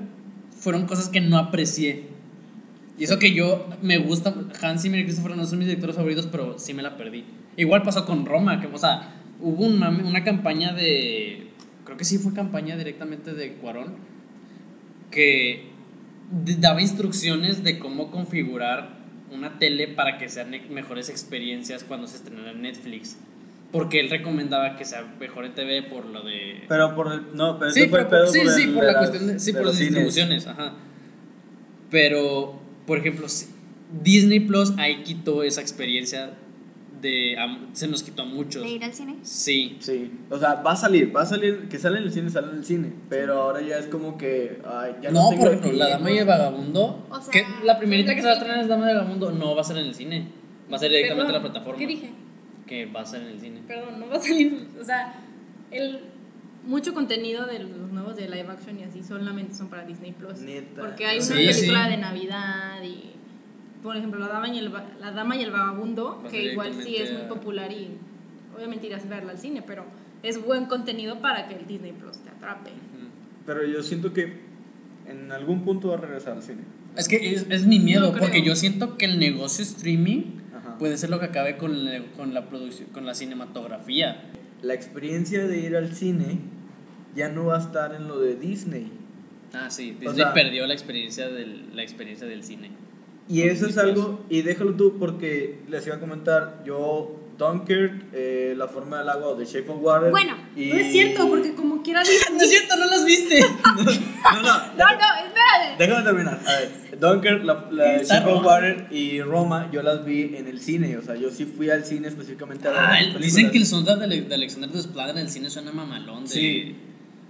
fueron cosas que no aprecié. Y eso que yo me gusta, Hans Zimmer y Christopher no son mis directores favoritos, pero sí me la perdí. Igual pasó con Roma, que, o sea, hubo un mame- una campaña de, creo que sí fue campaña directamente de Cuarón, que daba instrucciones de cómo configurar una tele para que sean mejores experiencias cuando se estrenara en Netflix. Porque él recomendaba que sea mejor en TV por lo de... Pero por el. No, pero Sí, fue pero el por, pedo sí, sí, el por la las- cuestión de, sí, de por las cines. distribuciones, ajá. Pero, por ejemplo, Disney Plus ahí quitó esa experiencia de a- se nos quitó a muchos. ¿De ir al cine? Sí. Sí, o sea, va a salir, va a salir, que sale en el cine, sale en el cine, pero ahora ya es como que, ay, ya no, no, tengo por ejemplo, La. Dama y el Vagabundo, O sea, que la primerita sí, que se va a sí. estrenar es Dama y el Vagabundo, no va a ser en el cine. Va a ser directamente en la plataforma. ¿Qué dije? Que va a ser en el cine. Perdón, no va a salir. O sea, el mucho contenido de los nuevos de live action y así solamente son para Disney Plus. Neta. Porque hay una Sí, película sí. de Navidad y, por ejemplo, La Dama y el, la Dama y el Vagabundo, que igual sí es muy popular y obviamente irás a verla al cine, pero es buen contenido para que el Disney Plus te atrape. Pero yo siento que en algún punto va a regresar al cine. Es que es, es mi miedo, No porque yo siento que el negocio streaming. Puede ser lo que acabe con la, con la producción, con la cinematografía. La experiencia de ir al cine ya no va a estar en lo de Disney. Ah, sí, O Disney sea- perdió la experiencia del, la experiencia del cine. Y eso es algo, y déjalo tú porque les iba a comentar, yo Dunkirk, eh, La forma del agua o The Shape of Water. Bueno, y... No es cierto, porque como quiera No es Disney... cierto, no las viste. No, no, No, no, espérate. déjame terminar. A ver, Dunkirk, la, la Shape of. Water y Roma, yo las vi en el cine, o sea, yo sí fui al cine específicamente a ver Ah, el- dicen que el soundtrack de, de Alexander Desplat en el cine suena mamalón. De, Sí,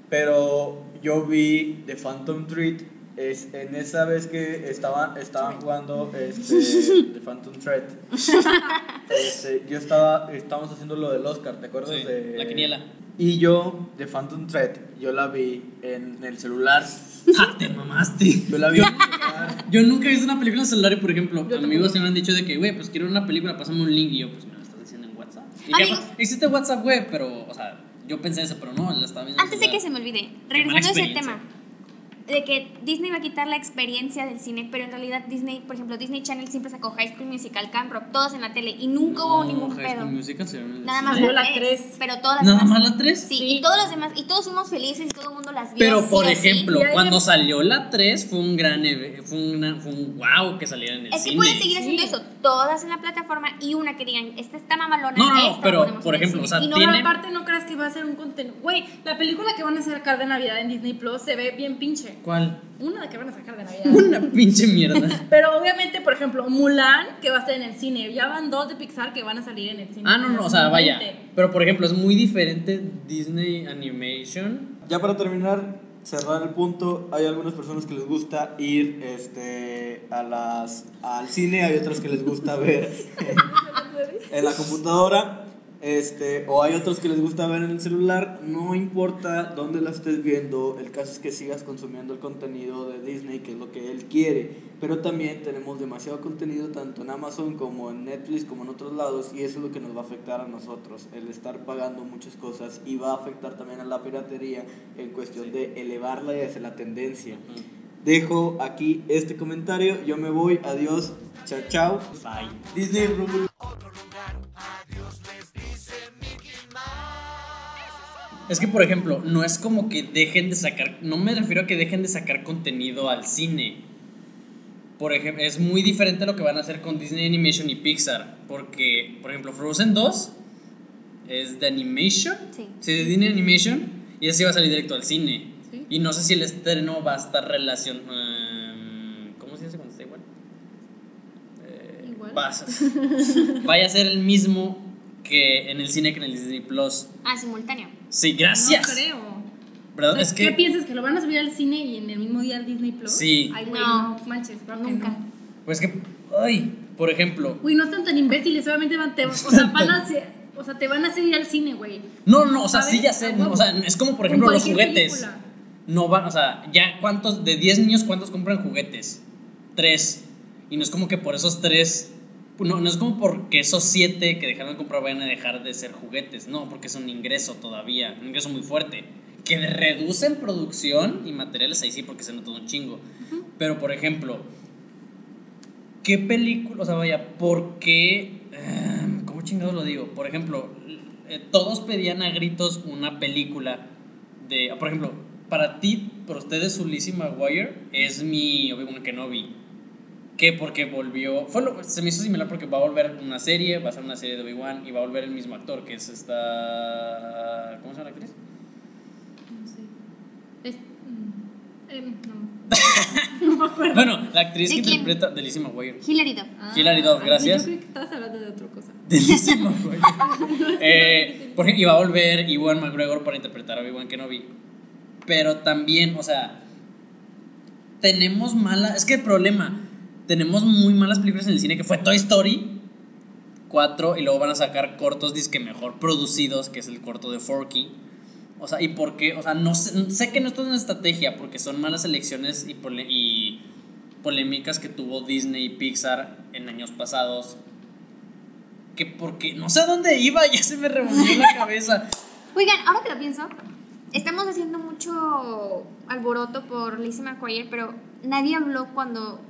pero yo vi The Phantom Thread. Es, en esa vez que estaban, estaban jugando este, The Phantom Thread, este, yo estaba, estábamos haciendo lo del Oscar, ¿te acuerdas? Sí, de, la quiniela. Y yo, The Phantom Thread, yo la vi en el celular. Ah, te mamaste. Yo la vi en el celular. Yo nunca he visto una película en celular y, por ejemplo, Yo amigos se me han dicho de que, güey, pues quiero una película, pásame un link y yo, pues me lo estás diciendo en WhatsApp. Y Amigos. pues, existe WhatsApp, güey, pero, o sea, yo pensé eso, pero no, la estaba viendo. en Antes de que se me olvide, regresando a ese tema, de que Disney va a quitar la experiencia del cine, pero en realidad Disney, por ejemplo, Disney Channel siempre sacó High School Musical, Camp Rock, todos en la tele y nunca hubo No, ningún High pedo. School Musical se Nada más Salió la la 3, tres. pero todas las ¿Nada demás. más la 3? Sí, Sí. y todos los demás, y todos fuimos felices y todo el mundo las vio. Pero, por ejemplo, cuando salió la 3 fue un gran eve- fue, una- fue un wow que saliera en el Es que cine. pueden seguir haciendo Sí. eso, todas en la plataforma y una que digan, esta está mamalona. No, no, esta pero, por ejemplo, cine". o sea, Y no, tiene- aparte no creas que va a ser un contenido. Güey, la película que van a sacar de Navidad en Disney Plus se ve bien pinche. ¿Cuál? Una que van a sacar de Navidad. Una pinche mierda. Pero obviamente, por ejemplo, Mulan, que va a estar en el cine. Ya van dos de Pixar que van a salir en el cine. Ah, no, no, o sea, vaya. 2020. Pero, por ejemplo, es muy diferente Disney Animation. Ya para terminar, cerrar el punto, hay algunas personas que les gusta ir este, a las, al cine, hay otras que les gusta ver en, en la computadora, este, o hay otros que les gusta ver en el celular, no importa dónde la estés viendo, el caso es que sigas consumiendo el contenido de Disney, que es lo que él quiere, pero también tenemos demasiado contenido tanto en Amazon como en Netflix como en otros lados y eso es lo que nos va a afectar a nosotros, el estar pagando muchas cosas y va a afectar también a la piratería en cuestión de elevarla y hacer la tendencia. Dejo aquí este comentario, yo me voy, adiós, chao chao. Bye. Disney Rumble. Es que, por ejemplo, no es como que dejen de sacar. No me refiero a que dejen de sacar contenido al cine. Por ejemplo, es muy diferente a lo que van a hacer con Disney Animation y Pixar. Porque, por ejemplo, Frozen 2 es de Animation. Sí. Sí, de Disney Animation. Y así va a salir directo al cine. Sí. Y no sé si el estreno va a estar relación. em, ¿Cómo se dice cuando está igual? Eh, Igual. vaya a ser el mismo que en el cine que en el Disney Plus. Ah, simultáneo. Sí, gracias. No creo. ¿Verdad? O sea, Es ¿Qué que. piensas? ¿Que lo van a subir al cine y en el mismo día al Disney Plus? Sí. Ay, güey, No. no, manches, Nunca. no. Pues que. Ay, por ejemplo. Güey, no están tan imbéciles, obviamente van, te, o sea, van a hacer, o sea, te van a hacer ir al cine, güey. No, no, o sea, sí ya sé. O sea, es como por ejemplo los juguetes. película. No van, o sea, ya cuántos, de 10 niños, ¿cuántos compran juguetes? Tres. Y no es como que por esos tres. No, no es como porque esos siete que dejaron de comprar vayan a dejar de ser juguetes. No, porque es un ingreso todavía. Un ingreso muy fuerte. Que reducen producción y materiales ahí sí, porque se nota un chingo. Pero por ejemplo, ¿qué película? O sea, vaya, ¿por qué? em, ¿Cómo chingados lo digo? Por ejemplo, eh, todos pedían a gritos una película de. Por ejemplo, para ti, para ustedes, su Lizzie McGuire es mi Obi-Wan Kenobi. ¿Qué? Porque volvió. Fue lo- se me hizo similar porque va a volver una serie, va a ser una serie de Obi-Wan y va a volver el mismo actor, que es esta. ¿Cómo se llama la actriz? No sé. Es, mm, em, no. no me acuerdo. Bueno, la actriz ¿De que quién? interpreta de Lizzie McGuire. Hilary Duff. Ah, Hilary Duff, ay, gracias. Yo creo que estabas hablando de otra cosa. De Lizzie McGuire. eh, porque iba a volver Iwan McGregor para interpretar a Obi-Wan Kenobi. Pero también, o sea, tenemos mala. Es que el problema, tenemos muy malas películas en el cine que fue Toy Story 4 y luego van a sacar cortos disque mejor producidos, que es el corto de Forky. O sea, ¿y por qué? O sea, no sé, sé que no esto es una estrategia, porque son malas elecciones y, pole- y polémicas que tuvo Disney y Pixar en años pasados. Que porque no sé a dónde iba, ya se me revolvió la cabeza. Oigan, ahora que lo pienso, estamos haciendo mucho alboroto por Lizzie McGuire, pero nadie habló cuando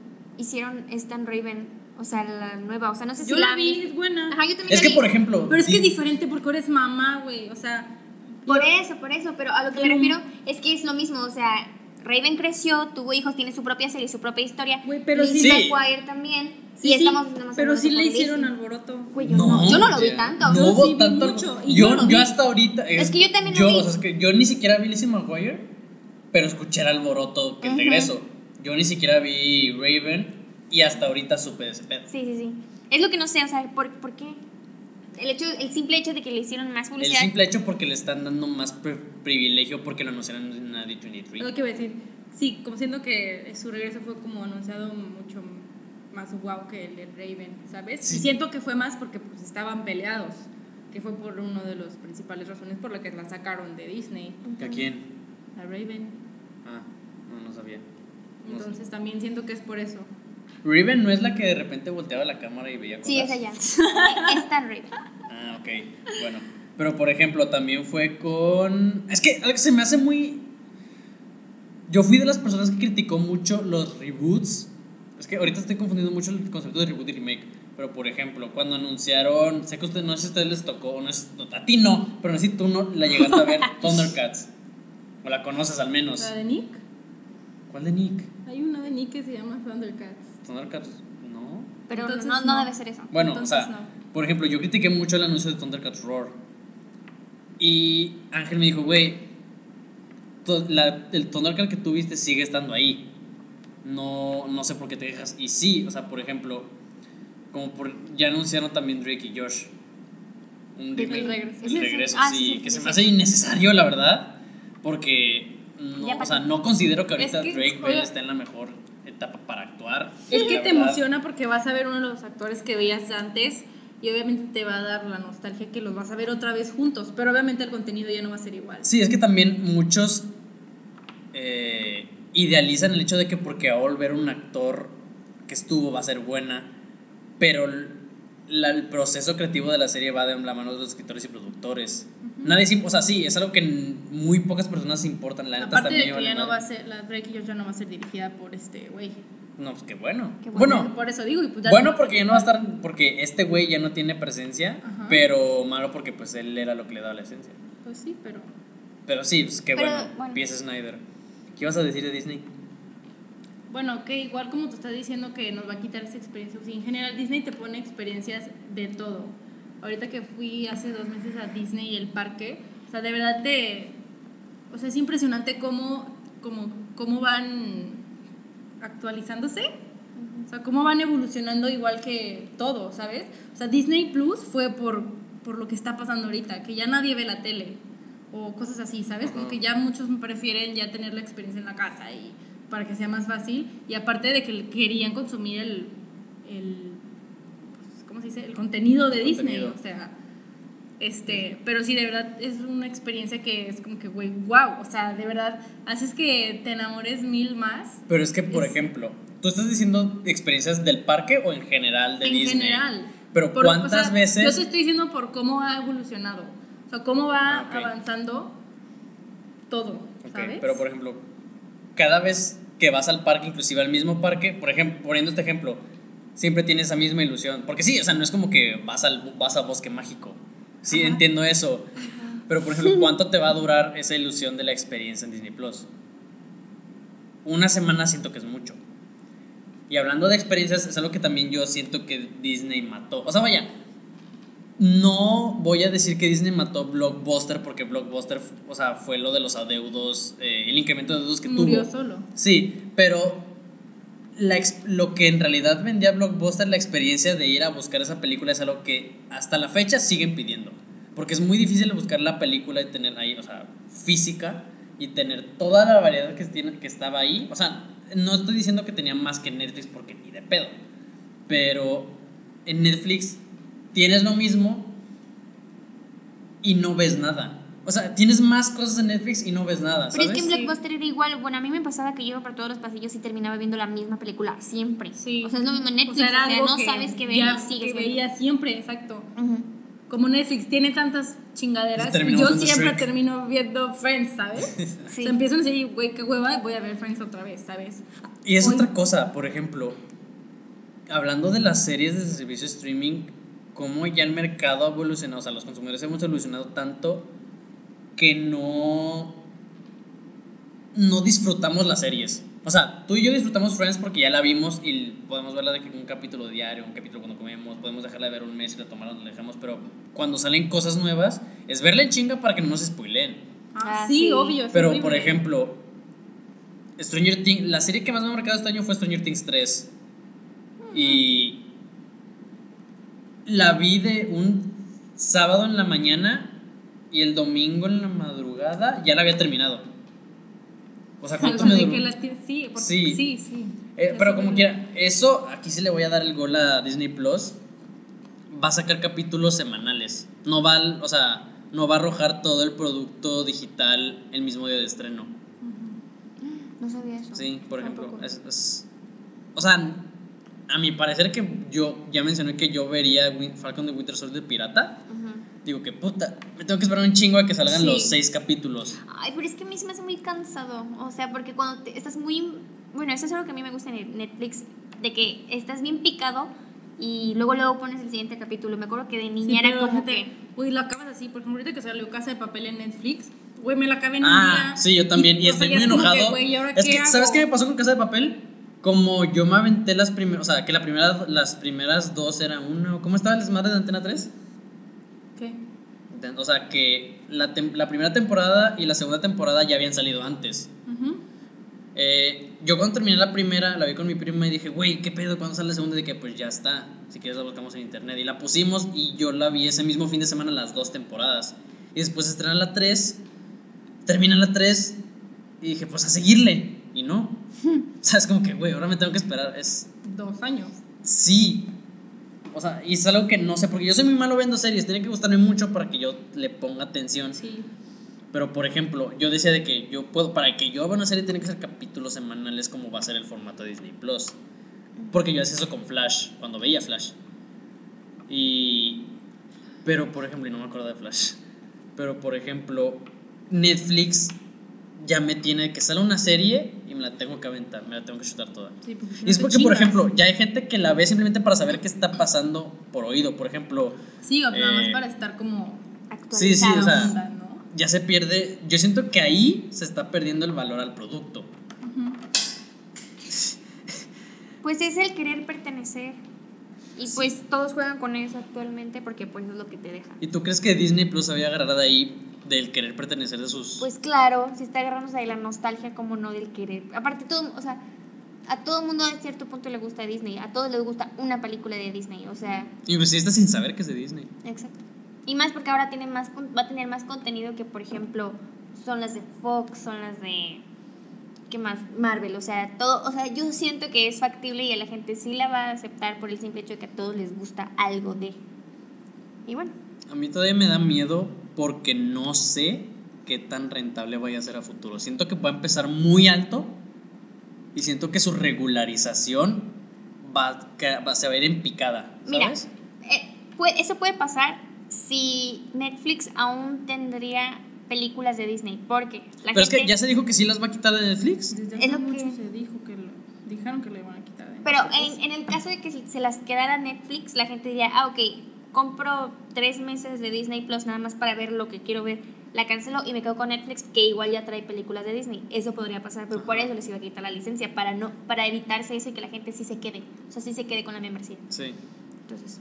hicieron Stan Raven, o sea, la nueva, o sea, no sé si Yo la vi, es buena. Ajá, yo también Es la que, vi. por ejemplo. Pero es que es diferente porque ahora es mamá, güey. O sea, Por eso, por eso, pero a lo que me refiero es que es lo mismo, o sea, Raven creció, tuvo hijos, tiene su propia serie, su propia historia. Güey, pero Lizzie sí- McGuire también. sí, y sí, estamos haciendo más pero sí le hicieron Lizzie. alboroto. Güey, yo no, yo no lo vi ya. tanto. No hubo tanto. mucho, y yo, yo hasta ahorita. Es que yo también lo yo, vi. O sea, es que yo ni siquiera vi Lizzie McGuire, pero escuché el alboroto que Ujú. regreso. Yo ni siquiera vi Raven y hasta ahorita supe de ese pedo. Sí, sí, sí. Es lo que no sé, o sea, ¿por, por qué? El, hecho, el simple hecho de que le hicieron más El publicidad. simple hecho porque le están dando más pri- privilegio porque lo anunciaron en la Es lo D23. que iba a decir. Sí, como siento que su regreso fue como anunciado mucho más guau que el de Raven, ¿sabes? Sí. Y siento que fue más porque pues estaban peleados, que fue por una de las principales razones por la que la sacaron de Disney, ¿A quién? a Raven. Ah, no, no sabía. Entonces también siento que es por eso. Raven no es la que de repente volteaba la cámara y veía cosas. Sí, es ella. es tan Raven. Ah, ok. Bueno. Pero por ejemplo, también fue con. Es que algo que se me hace muy. Yo fui de las personas que criticó mucho los reboots. Es que ahorita estoy confundiendo mucho el concepto de reboot y remake. Pero por ejemplo, cuando anunciaron. Sé que usted, no sé si a ustedes les tocó, o no es, a ti no, pero no sé si tú no la llegaste a ver, Thundercats. O la conoces al menos. ¿La de Nick? ¿Cuál de Nick? Hay una de Nick que se llama Thundercats. Thundercats, no. Pero Entonces, no, no no. debe ser eso. Bueno, Entonces, o sea, no. por ejemplo, yo critiqué mucho el anuncio de Thundercats Roar. Y Ángel me dijo, güey, el Thundercat que tú viste sigue estando ahí. No, no sé por qué te dejas. Y sí, o sea, por ejemplo, como por, ya anunciaron también Drake y Josh. Un El regreso. El regreso, Ah, sí, sí, sí, que sí, se sí. me hace innecesario, la verdad. Porque, no, Ya o sea, no considero que ahorita Es que, Drake Bell está en la mejor etapa para actuar. Es que te verdad- emociona porque vas a ver uno de los actores que veías antes y obviamente te va a dar la nostalgia que los vas a ver otra vez juntos, pero obviamente el contenido ya no va a ser igual. Sí, es que también muchos eh, idealizan el hecho de que porque va a volver un actor que estuvo va a ser buena, pero la- el proceso creativo de la serie va de la mano de los escritores y productores. Nadie, se- o sea, sí, es algo que muy pocas personas importan. La neta Aparte de que vale ya no va a ser, la Drake y Josh ya no va a ser dirigida por este güey. No, pues qué bueno. Qué bueno. bueno. por eso digo. Y pues ya Bueno, no porque ya no va a estar, porque este güey ya no tiene presencia, Ajá. pero malo porque pues él era lo que le daba la esencia. Pues sí, pero. Pero sí, pues qué Pero, bueno, bueno. P.S. Snyder. ¿Qué ibas a decir de Disney? Bueno, que igual como tú estás diciendo que nos va a quitar esa experiencia. O sea, en general, Disney te pone experiencias de todo. Ahorita que fui hace dos meses a Disney y el parque, o sea, de verdad te. O sea, es impresionante cómo, cómo, cómo van actualizándose. O sea, cómo van evolucionando igual que todo, ¿sabes? O sea, Disney Plus fue por, por lo que está pasando ahorita, que ya nadie ve la tele o cosas así, ¿sabes? Como que ya muchos prefieren ya tener la experiencia en la casa y para que sea más fácil y aparte de que querían consumir el, el pues, ¿cómo se dice? El contenido de El Disney, contenido. o sea, este, pero sí, de verdad es una experiencia que es como que, güey, wow, o sea, de verdad haces que te enamores mil más Pero es que, por Es- ejemplo, ¿tú estás diciendo experiencias del parque o en general de en Disney? general. Pero Por- ¿cuántas o sea, veces? Yo te estoy diciendo por cómo ha evolucionado. O sea, cómo va Ah, ok. avanzando todo, Ok, ¿sabes? pero por ejemplo, cada vez que vas al parque, inclusive al mismo parque, por ejemplo, poniendo este ejemplo, siempre tienes esa misma ilusión. Porque sí, o sea, no es como que vas, al, vas a Bosque Mágico. Sí, Ajá. entiendo eso. Pero por ejemplo, ¿cuánto te va a durar esa ilusión de la experiencia en Disney Plus? Una semana siento que es mucho. Y hablando de experiencias, es algo que también yo siento que Disney mató. O sea, vaya, no voy a decir que Disney mató Blockbuster porque Blockbuster, o sea, fue lo de los adeudos, eh, el incremento de adeudos que Murió tuvo. solo. Sí, pero la lo que en realidad vendía Blockbuster, la experiencia de ir a buscar esa película es algo que hasta la fecha siguen pidiendo. Porque es muy difícil buscar la película y tener ahí, o sea, física y tener toda la variedad que, tiene, que estaba ahí. O sea, no estoy diciendo que tenía más que Netflix porque ni de pedo. Pero en Netflix tienes lo mismo y no ves nada. O sea, tienes más cosas en Netflix y no ves nada, Pero ¿sabes? es que en Sí. Blockbuster era igual. Bueno, a mí me pasaba que yo iba por todos los pasillos y terminaba viendo la misma película siempre. Sí. O sea, es lo mismo en Netflix. O sea, era algo no que sabes qué ver y sigues que viendo. veía siempre, exacto. Como Netflix tiene tantas chingaderas, yo siempre Shrek. termino viendo Friends, ¿sabes? Sí. O sea, empiezo a decir, güey, qué hueva, voy a ver Friends otra vez, ¿sabes? Y es Hoy- otra cosa, por ejemplo, hablando de las series de servicio de streaming, cómo ya el mercado ha evolucionado, o sea, los consumidores hemos evolucionado tanto que no no disfrutamos las series. O sea, tú y yo disfrutamos Friends porque ya la vimos y podemos verla de que un capítulo diario, un capítulo cuando comemos, podemos dejarla de ver un mes y la tomamos, la dejamos, pero cuando salen cosas nuevas es verla en chinga para que no nos spoileen. Ah, sí, sí. obvio. Pero, por ejemplo, Stranger Things, la serie que más me ha marcado este año fue Stranger Things 3. Y la vi de un sábado en la mañana y el domingo en la madrugada ya la había terminado. O sea, ¿cuánto me duró? la sí, porque- Sí. sí, sí. Eh, pero como quiera, eso aquí sí le voy a dar el gol a Disney Plus. Va a sacar capítulos semanales. No va, o sea, no va a arrojar todo el producto digital el mismo día de estreno. No sabía eso. Sí, por ejemplo. Es, es- o sea, a mi parecer que yo ya mencioné que yo vería Falcon de Winter Soldier pirata. Digo que puta, me tengo que esperar un chingo a que salgan Sí. los seis capítulos. Ay, pero es que a mí se me hace muy cansado. O sea, porque cuando te- estás muy. Bueno, eso es algo que a mí me gusta en Netflix, de que estás bien picado y luego luego pones el siguiente capítulo. Me acuerdo que de Sí, niña era como que. Güey, lo acabas así. Por ejemplo, ahorita que salió Casa de Papel en Netflix, güey, me la acabé en un Ah, día. sí, yo también. Y, sea, estoy muy que, enojado. ¿y es qué que, hago? ¿sabes qué me pasó con Casa de Papel? Como yo me aventé las primeras, o sea, que la primera, las primeras dos era uno. ¿Cómo estaba el desmadre de Antena 3? ¿Qué? O sea, que la, la primera temporada y la segunda temporada ya habían salido antes. Eh, yo cuando terminé la primera, la vi con mi prima y dije, güey, ¿qué pedo? ¿Cuándo sale la segunda? Y dije, pues ya está. Si quieres la buscamos en internet. Y la pusimos y yo la vi ese mismo fin de semana las dos temporadas. Y después estrena la 3, termina la 3 y dije, pues a seguirle. Y no. o sea, es como que, güey, ahora me tengo que esperar. Es, Dos años. sí. O sea, y es algo que no sé, porque yo soy muy malo viendo series. Tiene que gustarme mucho para que yo le ponga atención. Sí. Pero por ejemplo, yo decía de que yo puedo, para que yo vea una serie tiene que ser capítulos semanales como va a ser el formato de Disney Plus. Porque yo hacía eso con Flash, cuando veía Flash. Y... Pero por ejemplo, y no me acuerdo de Flash. Pero por ejemplo, Netflix ya me tiene que sale una serie y me la tengo que aventar, me la tengo que chutar toda. Sí, no Y es porque, por ejemplo, ya hay gente que la ve simplemente para saber qué está pasando por oído. Por ejemplo, Sí, o nada más eh, para estar como. Sí, sí, o actualizado. sea, onda, ¿no? ya se pierde. Yo siento que ahí se está perdiendo el valor al producto. Pues es el querer pertenecer. Y pues todos juegan con eso actualmente porque pues es lo que te deja. ¿Y tú crees que Disney Plus había agarrado ahí del querer pertenecer de sus. Pues claro, si está agarrándose de la nostalgia como no del querer. Aparte todo, o sea, a todo mundo a cierto punto le gusta Disney, a todos les gusta una película de Disney, o sea, y pues sí está sin saber que es de Disney. exacto. Y más porque ahora tiene más va a tener más contenido que por ejemplo son las de Fox, son las de ¿qué más? Marvel, o sea, todo, o sea, yo siento que es factible y a la gente sí la va a aceptar por el simple hecho de que a todos les gusta algo de. Y bueno, A mí todavía me da miedo porque no sé qué tan rentable vaya a ser a futuro. Siento que va a empezar muy alto y siento que su regularización va, se va a ir en picada. Mira, ¿Sabes? eh, puede- eso puede pasar si Netflix aún tendría películas de Disney, porque la Pero es que ya se dijo que sí las va a quitar de Netflix. Desde Es lo mucho que- se dijo que lo, dijeron que le iban a quitar. de Pero Netflix. en, en el caso de que se- se las quedara Netflix, la gente diría, ah, ok, compro tres meses de Disney Plus nada más para ver lo que quiero ver. La cancelo y me quedo con Netflix, que igual ya trae películas de Disney. Eso podría pasar, pero por eso les iba a quitar la licencia, para, no, para evitarse eso y que la gente sí se quede. O sea, sí se quede con la membresía. Sí. Entonces,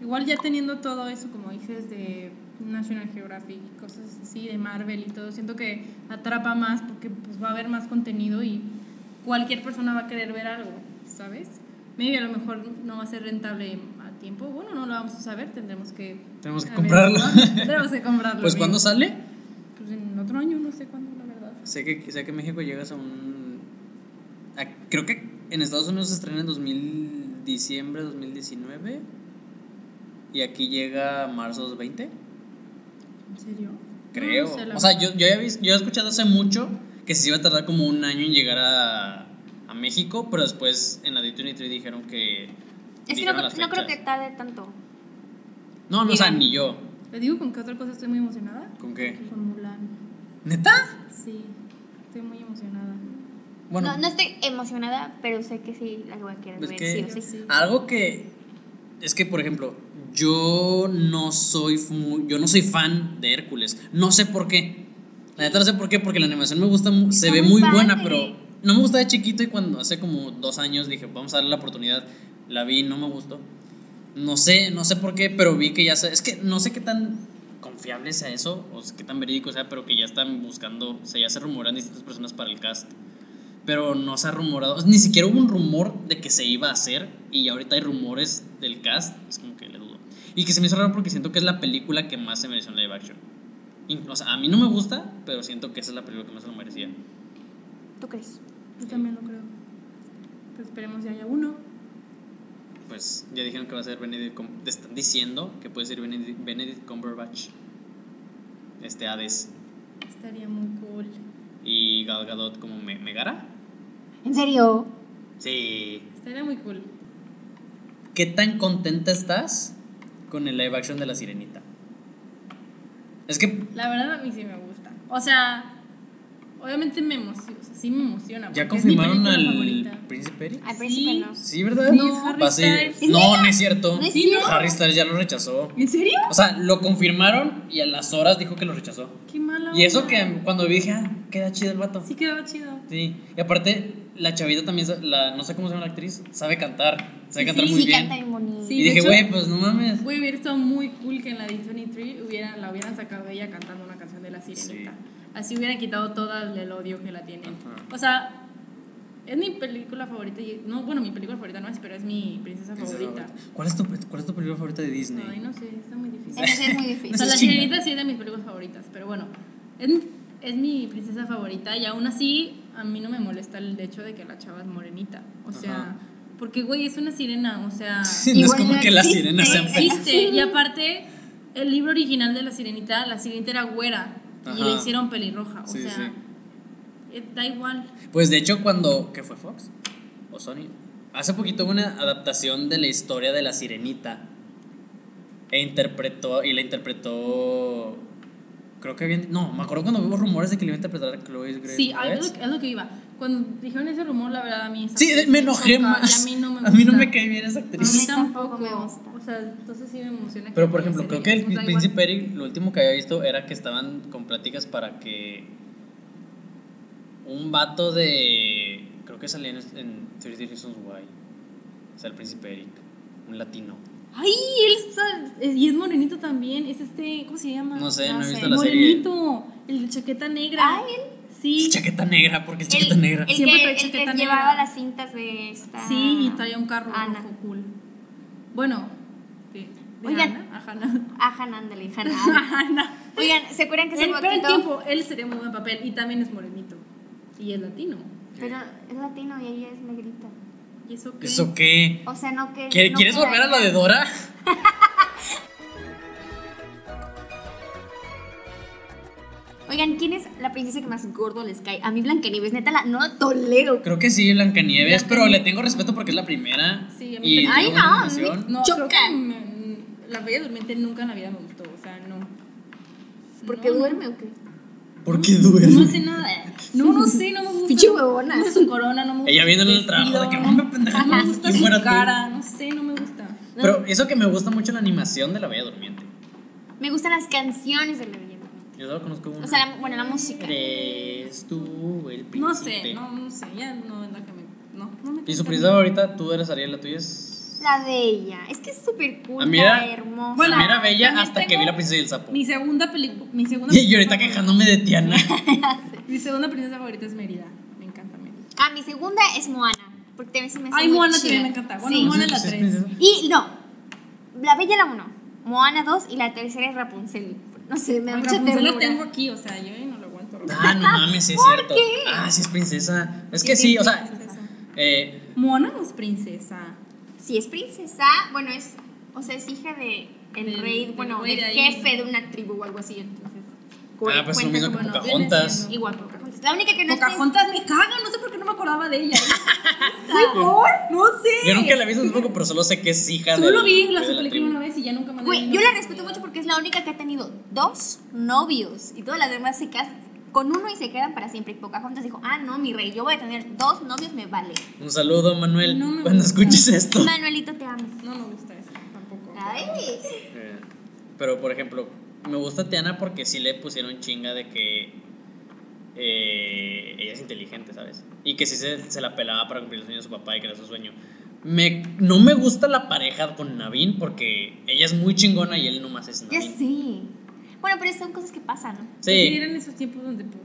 Igual ya teniendo todo eso, como dices, de National Geographic y cosas así, de Marvel y todo, siento que atrapa más porque pues, va a haber más contenido y cualquier persona va a querer ver algo, ¿sabes? Maybe a lo mejor no va a ser rentable tiempo, bueno, no lo vamos a saber, tendremos que... Tenemos que ver, comprarlo. ¿no? Tenemos que comprarlo. Pues bien. ¿cuándo sale? Pues en otro año, no sé cuándo, la verdad. Sé que, sé que México llegas a un... a- creo que en Estados Unidos se estrena en 2000, diciembre de 2019 y aquí llega marzo 20. ¿En serio? creo. No sé, la o sea, yo, yo, había yo he escuchado hace mucho que se iba a tardar como un año en llegar a, a México, pero después en la D23 dijeron que. Es que no, creo que tarde tanto. No, no, o sea, ni yo. ¿Le digo con qué otra cosa estoy muy emocionada? ¿Con qué? Con Mulan. ¿Neta? Sí, estoy muy emocionada. Bueno, no, no estoy emocionada, pero sé que sí la voy a querer Es ver, que- sí o sí. Sí. algo que. Es que, por ejemplo, yo no soy yo no soy fan de Hércules. No sé por qué. La neta no sé por qué, porque la animación me gusta, se ve muy muy buena, pero no me gusta de chiquito y cuando hace como dos años dije, vamos a darle la oportunidad, la vi y no me gustó. No sé, no sé por qué, pero vi que ya se, es que no sé qué tan confiable sea eso, o qué tan verídico sea, pero que ya están buscando, o sea, ya se rumoran distintas personas para el cast. Pero no se ha rumorado, ni siquiera hubo un rumor de que se iba a hacer y ahorita hay rumores del cast, es como que le dudo. Y que se me hizo raro porque siento que es la película que más se mereció en live action. O sea, a mí no me gusta, pero siento que esa es la película que más se lo merecía. ¿Tú crees? Yo también lo creo. Pues esperemos ya haya uno. Pues ya dijeron que va a ser Benedict, están diciendo que puede ser Benedict, Benedict Cumberbatch. Este Hades. Estaría muy cool. Y Gal Gadot como Me- Megara. ¿En serio? Sí. Estaría muy cool. ¿Qué tan contenta estás con el live action de La Sirenita? Es que La verdad a mí sí me gusta. O sea, obviamente me emociona. O sea, sí me emociona. ya confirmaron al favorita. Príncipe Eric. Al principio Sí. no. Sí, ¿verdad? Harry Va a ser-. No, no es cierto. ¿No es Sí, cierto? ¿no? Harry Styles ya lo rechazó. ¿En serio? O sea, lo confirmaron y a las horas dijo que lo rechazó. Qué mala Y eso que cuando vi dije, ah, queda chido el vato. Sí quedaba chido. Sí, y aparte, la chavita también, la, no sé cómo se llama la actriz, sabe cantar. Sabe Sí, cantar sí, muy sí, bien. canta bien bonito. Sí, y dije, güey, pues no mames. Güey, hubiera estado muy cool que en la D23 hubiera, la hubieran sacado ella cantando una canción de La Sirenita. Sí. Así hubieran quitado todo el odio que la tienen. Ajá. O sea, es mi película favorita. y- No, bueno, mi película favorita no es, pero es mi princesa Princesa favorita. favorita. ¿Cuál es, tu, ¿Cuál es tu película favorita de Disney? Ay, no sé, está muy difícil. Eso sí es muy O difícil. sea, La. Sirenita sí es de mis películas favoritas, pero bueno, es, mi- es mi princesa favorita y aún así a mí no me molesta el hecho de que la chava es morenita. O sea, Ajá. porque güey, es una sirena, o sea, no es como que las existe. sirenas sean feas. existe. Y aparte, el libro original de la sirenita, la sirenita era güera y le hicieron pelirroja. O Sí, sea, sí. eh, da igual. Pues de hecho, cuando. ¿Qué fue Fox? ¿O Sony? Hace poquito hubo una adaptación de la historia de la sirenita. E interpretó. Y la interpretó. Creo que habían. No, me acuerdo cuando hubo rumores de que le iba a interpretar a Chloe Grace Sí, lo, es lo que iba. Cuando dijeron ese rumor, la verdad a mí... Sí, me enojé más. A mí no me A mí no me cae bien esa A actriz. mí mí tampoco tampoco me gusta. O sea, entonces sí me emociona. que Pero por a ejemplo, creo que el príncipe Eric, lo último que había visto era que estaban con pláticas para que un vato de. Creo que salía en, en 30 Reasons Why. O sea, el príncipe Eric, un latino. Ay, él está- es- y es morenito también. Es este, ¿cómo se llama? No sé, no, No he sé. visto la serie. morenito, el de chaqueta negra. Ah, él. Sí. Es chaqueta negra, porque es chaqueta El, negra. el Siempre que, trae el que chaqueta llevaba negra. las cintas de esta. Sí, y traía un carro Ana. rojo cool. Bueno, de, de Oigan. Hannah, ándale, Hannah. Ana. Oigan, ¿se acuerdan que hace Él, pero poquito? tiempo, él sería muy buen papel y también es morenito. Y es latino. Pero es latino y ella es negrita. ¿Y eso qué? ¿Eso qué? O sea, no que. ¿Quieres no ¿quieres volver a lo de Dora? Oigan, ¿quién es la princesa que más gordo les cae? A mí Blancanieves, neta, la no la tolero. Creo que sí, Blancanieves, pero le tengo respeto porque es la primera. Sí, a mí y también. Ay, no, animación. No, Choca. creo que me- la Bella Durmiente nunca en la vida me gustó, o sea, no. ¿Porque No, duerme o qué? ¿Por qué No duerme? hace nada. No, no sé, no me gusta. Pinche huevona. No me su corona, no me gusta. Ella en el trabajo de que no me pendeja, No me gusta ¿quién su tú? cara, no sé, no me gusta. Pero eso que me gusta mucho la animación de la Bella Durmiente. Me gustan las canciones de la Bella Durmiente. Yo solo conozco una. O sea, la- bueno, la música. Eres tú el príncipe. No sé, no, no sé, ya no es la que me. No, no me Y su princesa favorita, tú eres Ariel, la tuya es. La de ella. Es que es súper cool, A mí era- hermosa. Bueno, a mí era bella hasta que vi la princesa y el sapo. Mi segunda película. Mi segunda Y yo ahorita quejándome de Tiana. Mi segunda princesa favorita es Mérida. Me encanta Mérida. Ah, mi segunda es Moana. Porque también se me hace Ay, Moana chida. también me encanta. Bueno, Sí. Moana es la sí, es 3. princesa. Y no, La Bella la 1, Moana 2 y la tercera es Rapunzel. No sé, me da mucha Rapunzel la ternura. tengo aquí, o sea, yo no lo aguanto. Ah, no mames, sí es ¿Por cierto. qué? Ah, sí es princesa. Es Sí, que sí, sí, es o sea. Eh, Moana no es princesa. Si es princesa, bueno, es, o sea, es hija de el Del- rey, bueno, del jefe de una tribu o algo así, entonces. Ah, pues lo cuenta mismo que Pocahontas. Igual Pocahontas. La única que no es Pocahontas me caga, no sé por acordaba de ella. No sé. Yo nunca la he visto tampoco, pero solo sé que es hija de. Solo vi la su película una vez y ya nunca me Güey, yo la respeto mucho porque es la única que ha tenido dos novios y todas las demás se casan con uno y se quedan para siempre. Y Pocahontas dijo, ah, no, mi rey, yo voy a tener dos novios, me vale. Un saludo, Manuel, No me cuando gusta. escuches esto. Manuelito, te amo. No me gusta eso tampoco. Ay. Eh, Pero, por ejemplo, me gusta Tiana porque sí le pusieron chinga de que eh, ella es inteligente, ¿sabes? Y que sí se, se la pelaba para cumplir el sueño de su papá y que era su sueño. Me, no me gusta la pareja con Navin porque ella es muy chingona y él nomás es Ya Navin. sí. Bueno, pero son cosas que pasan, ¿no? Pues sí, Sí. eran esos tiempos donde. Pues,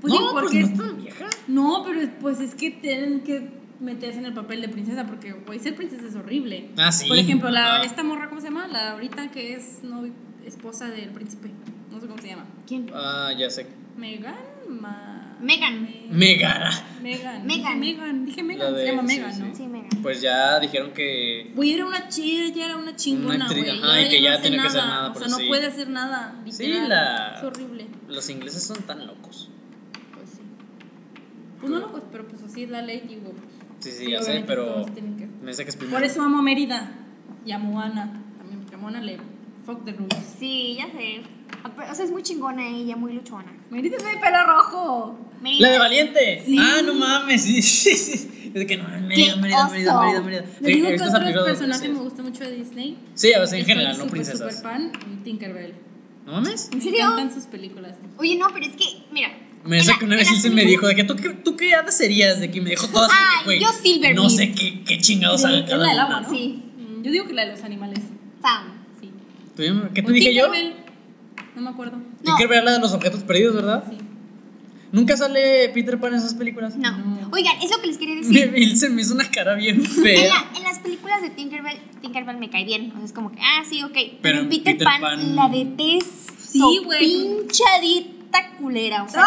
pues no, sí, pues porque. no es tan vieja. No, pero pues es que tienen que meterse en el papel de princesa porque, güey, ser princesa es horrible. Ah, sí. Por ejemplo, la, Ajá. esta morra, ¿cómo se llama? La ahorita que es no, esposa del príncipe. No sé cómo se llama. ¿Quién? Ah, ya sé. Megan. Ma... Megan. Megara. Megan. Megan. Megan. Dije Megan. Se llama Megan, sí. ¿no? Sí, Megan. Pues ya dijeron que. Güey, era una chida, ella era una chingona, güey. ajá, y que ya tiene que hacer nada O por sea, no puede hacer nada. Sí, literal. la- Es horrible. Los ingleses son tan locos. Pues sí. Pues no locos, pero pues así es la ley, digo. Sí, sí, Sí, ya sé, pero. que- Me dice que es primero. Por eso amo a Mérida y a Moana. También, porque a Moana le. Fuck the rules. Sí, ya sé. Ah, O sea, es muy chingona ella, muy luchona. Mérida es de pelo rojo. Mérida. La de Valiente. Sí. Ah, no mames, sí, sí, sí. Es de que no, Mérida, ¡Qué Mérida! Mérida, Mérida, Mérida. Les digo que otro personaje me gusta mucho de Disney. Sí, a veces en Estoy general, no princesas. súper fan Tinkerbell. ¿No mames? ¿En Me serio? encantan sus películas. Oye, no, pero es que, mira. Me dice que una vez Ilse me dijo de que tú, qué- tú qué hadas serías, de que me dejó todas. de que, yo Silver No sé qué, qué chingados haga Es cada la del una. agua, ¿no? Sí. Mm, Yo digo que la de los animales. Fan. Sí. ¿Tú dime- ¿Qué te O dije yo? Tinkerbell. No me acuerdo. No. Tinkerbell la de los objetos perdidos, ¿verdad? Sí. Nunca sale Peter Pan en esas películas. No. No. Oigan, es lo que les quería decir. Ilse me hizo una cara bien En, fea. la- en las películas de Tinkerbell, Tinkerbell me cae bien. O sea, es como que, ah, sí, ok. Pero, Pero en en Peter, Peter Pan, Pan- la detesto. Sí, güey. Pinchadita culera. O sea,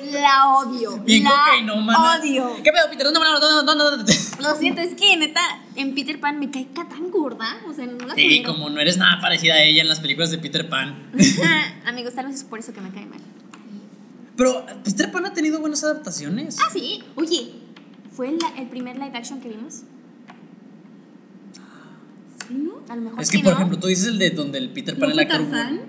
neta, la odio. Bien la cocainómana. odio. ¿Qué pedo, Peter? ¿Dónde me no, no, no, no. Lo siento, es que neta, en Peter Pan me cae ca- tan gorda. O sea, no la Sí, tolero. como no eres nada parecida a ella en las películas de Peter Pan. Amigos, tal vez es por eso que me cae mal. Pero Peter Pan ha tenido buenas adaptaciones. Ah, sí. Oye, ¿fue el, el primer live action que vimos? ¿Sí, no? A lo mejor Es que, sí, por ¿no? ejemplo, tú dices el de donde el Peter Pan ¿No la cruz. Tarzán?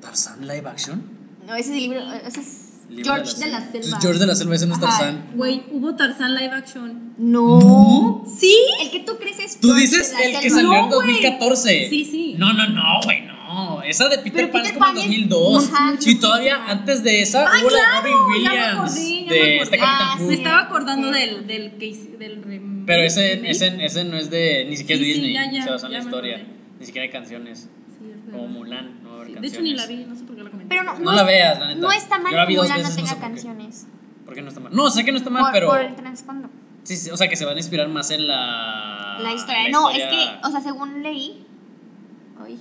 ¿Tarzán live action? No, ese es el libro. Ese es George de la, Selva. George de la Selva, ese no es. Tarzán. Güey, hubo Tarzán live action. No. ¿Sí? El que tú crees es Tú dices de la el que Selva. salió en No, güey. 2014. Sí, sí. No, no, no, güey, no. Esa de Peter Pero Pan Peter es como en Pan es- 2002. Ajá, y todavía muchísimo. antes de esa Ah, hubo la de claro, Robin ya me Williams. acordé, ya de este Capitán Ah. Me sí. estaba acordando Sí. del, del que hice- del rem- Pero ese, ese, ese no es de. Ni siquiera Sí, es sí, Disney. ya, ya, se basa en la historia. Ni siquiera hay canciones. Sí, es Como. Mulan, no va a haber Sí, De canciones. hecho, ni la vi, no sé por qué la. Pero no, No es- la veas, la neta. No está mal que Mulan no no tenga canciones. ¿Por qué no está mal? No, sé que no está mal, por, pero. por el trasfondo. Sí, sí, o sea, que se van a inspirar más en la. La historia. la no, historia- es que, o sea, según leí. Ay.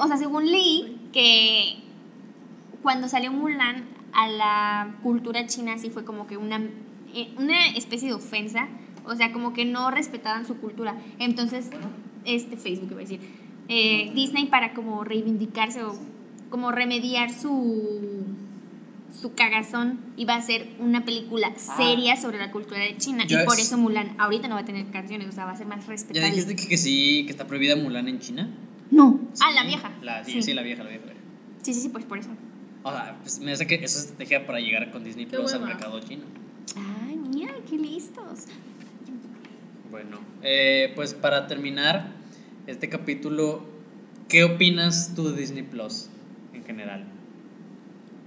O sea, según leí que cuando salió Mulan a la cultura china sí fue como que una, eh, una especie de ofensa. O sea, como que no respetaban su cultura. Entonces, este Facebook iba a decir. eh, Disney para como reivindicarse o como remediar su su cagazón iba a hacer una película seria sobre la cultura de China Ya y por es- eso Mulan ahorita no va a tener canciones, o sea, va a ser más ¿Ya respetable. dijiste que, que sí, que está prohibida Mulan en China? No. ah, la vieja. La, sí, sí, la vieja, la vieja. Sí, sí, sí, pues por eso. O sea, pues me hace que esa es estrategia para llegar con Disney Qué Plus al mercado chino. Ay, mira, qué listos. Bueno, eh, pues para terminar este capítulo, ¿qué opinas tú de Disney Plus en general?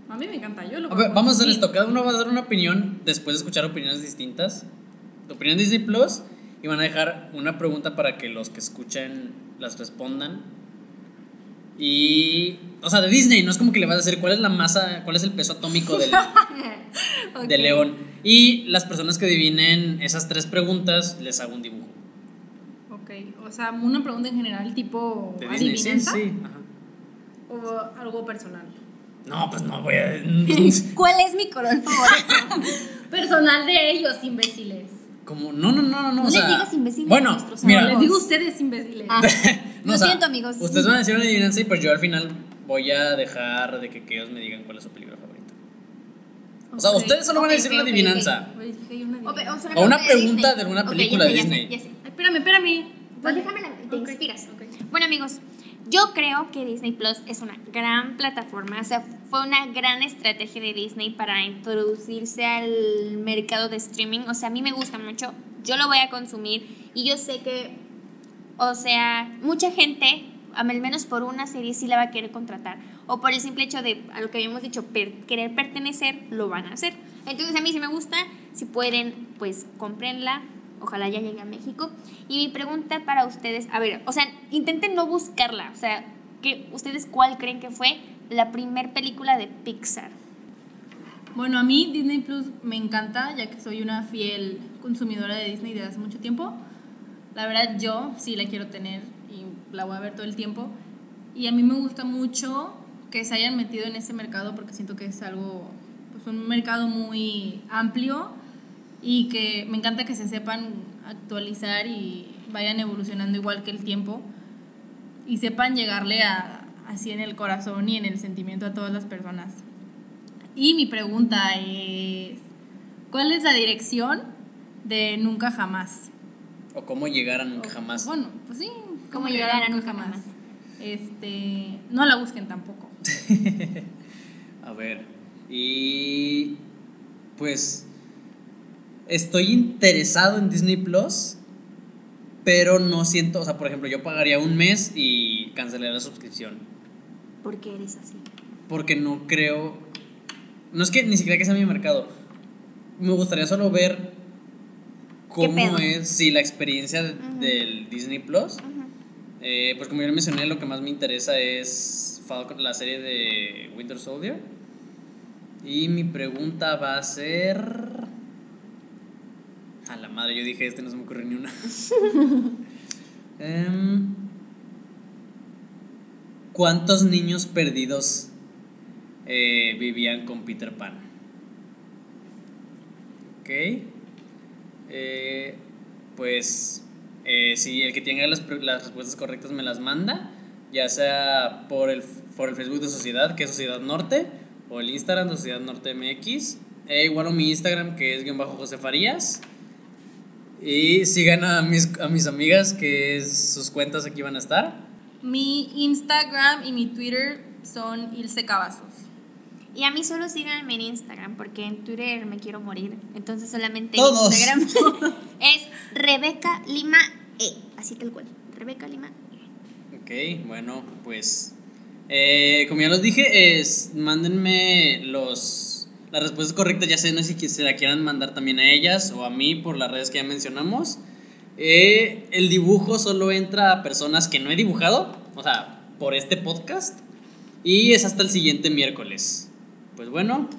A mí me encanta, yo lo A ver, vamos a hacer esto, cada uno va a dar una opinión después de escuchar opiniones distintas. Tu opinión Disney Plus y van a dejar una pregunta para que los que escuchen las respondan. Y, o sea, de Disney, no es como que le vas a decir cuál es la masa, cuál es el peso atómico del, de León. Y las personas que adivinen esas tres preguntas, les hago un dibujo. Ok, o sea, una pregunta en general, tipo De Disney, sí, sí. ajá. O algo personal. No, pues no voy a. ¿Cuál es mi color favorito? Personal de ellos, imbéciles. Como, no, no, no, no. No o les sea, digas imbéciles Bueno, mira, Les digo a ustedes, imbéciles. Ah, No, Lo o sea, siento, amigos. Ustedes van a decir una adivinanza y pues yo al final voy a dejar de que, que ellos me digan cuál es su película favorita. O sea, ustedes solo van a decir una adivinanza. O, sea, una pregunta Disney. de alguna película ya sé, de ya sé, Disney. ya sé. Ay, espérame, espérame. Pues déjame, la- te inspiras. Bueno, amigos, yo creo que Disney Plus es una gran plataforma. O sea, fue una gran estrategia de Disney para introducirse al mercado de streaming. O sea, a mí me gusta mucho. Yo lo voy a consumir. Y yo sé que, o sea, mucha gente, al menos por una serie, sí la va a querer contratar. O por el simple hecho de, a lo que habíamos dicho, querer pertenecer, lo van a hacer. Entonces, a mí sí me gusta. Si pueden, pues cómprenla. Ojalá ya llegue a México. Y mi pregunta para ustedes, a ver, o sea, intenten no buscarla. O sea, que ¿ustedes cuál creen que fue la primer película de Pixar? Bueno, a mí Disney Plus me encanta, ya que soy una fiel consumidora de Disney desde hace mucho tiempo. La verdad, yo sí la quiero tener y la voy a ver todo el tiempo. Y a mí me gusta mucho que se hayan metido en ese mercado porque siento que es algo, pues un mercado muy amplio y que me encanta que se sepan actualizar y vayan evolucionando igual que el tiempo y sepan llegarle a, así en el corazón y en el sentimiento a todas las personas. Y mi pregunta es, ¿cuál es la dirección de Nunca Jamás? O cómo llegar a nunca jamás. Bueno, pues sí, ¿Cómo llegar a Nunca Jamás? Este, no la busquen tampoco. A ver. Y. Pues. Estoy interesado en Disney Plus. Pero no siento. O sea, por ejemplo, yo pagaría un mes y cancelaría la suscripción. ¿Por qué eres así? Porque no creo. No es que ni siquiera que sea mi mercado. Me gustaría solo ver ¿Qué cómo es, sí, la experiencia del Disney Plus. Eh, pues como ya mencioné, lo que más me interesa es Falcon- la serie de Winter Soldier. Y mi pregunta va a ser... A la madre, yo dije este, no se me ocurrió ni una. Em, ¿Cuántos niños perdidos eh, vivían con Peter Pan? Ok. Eh, pues eh, si el que tenga las, las respuestas correctas me las manda, ya sea por el, por el Facebook de Sociedad, que es Sociedad Norte, o el Instagram de Sociedad Norte MX, e igual o mi Instagram, que es guion bajo José Farías. Y sigan a mis, a mis amigas, que es- sus cuentas aquí van a estar. Mi Instagram y mi Twitter son Ilse Cavazos. Y a mí solo síganme en Instagram porque en Twitter me quiero morir. Entonces solamente Todos. en Instagram es Rebeca Lima E. Así tal cual. Rebeca Lima E. Ok, bueno, pues eh, como ya los dije, es, mándenme los, las respuestas correctas, ya sé, no sé si se la quieran mandar también a ellas o a mí por las redes que ya mencionamos. Eh, el dibujo solo entra a personas que no he dibujado, o sea, por este podcast, y es hasta el siguiente miércoles. Pues bueno,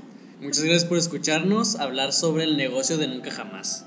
muchas gracias por escucharnos hablar sobre el negocio de nunca jamás.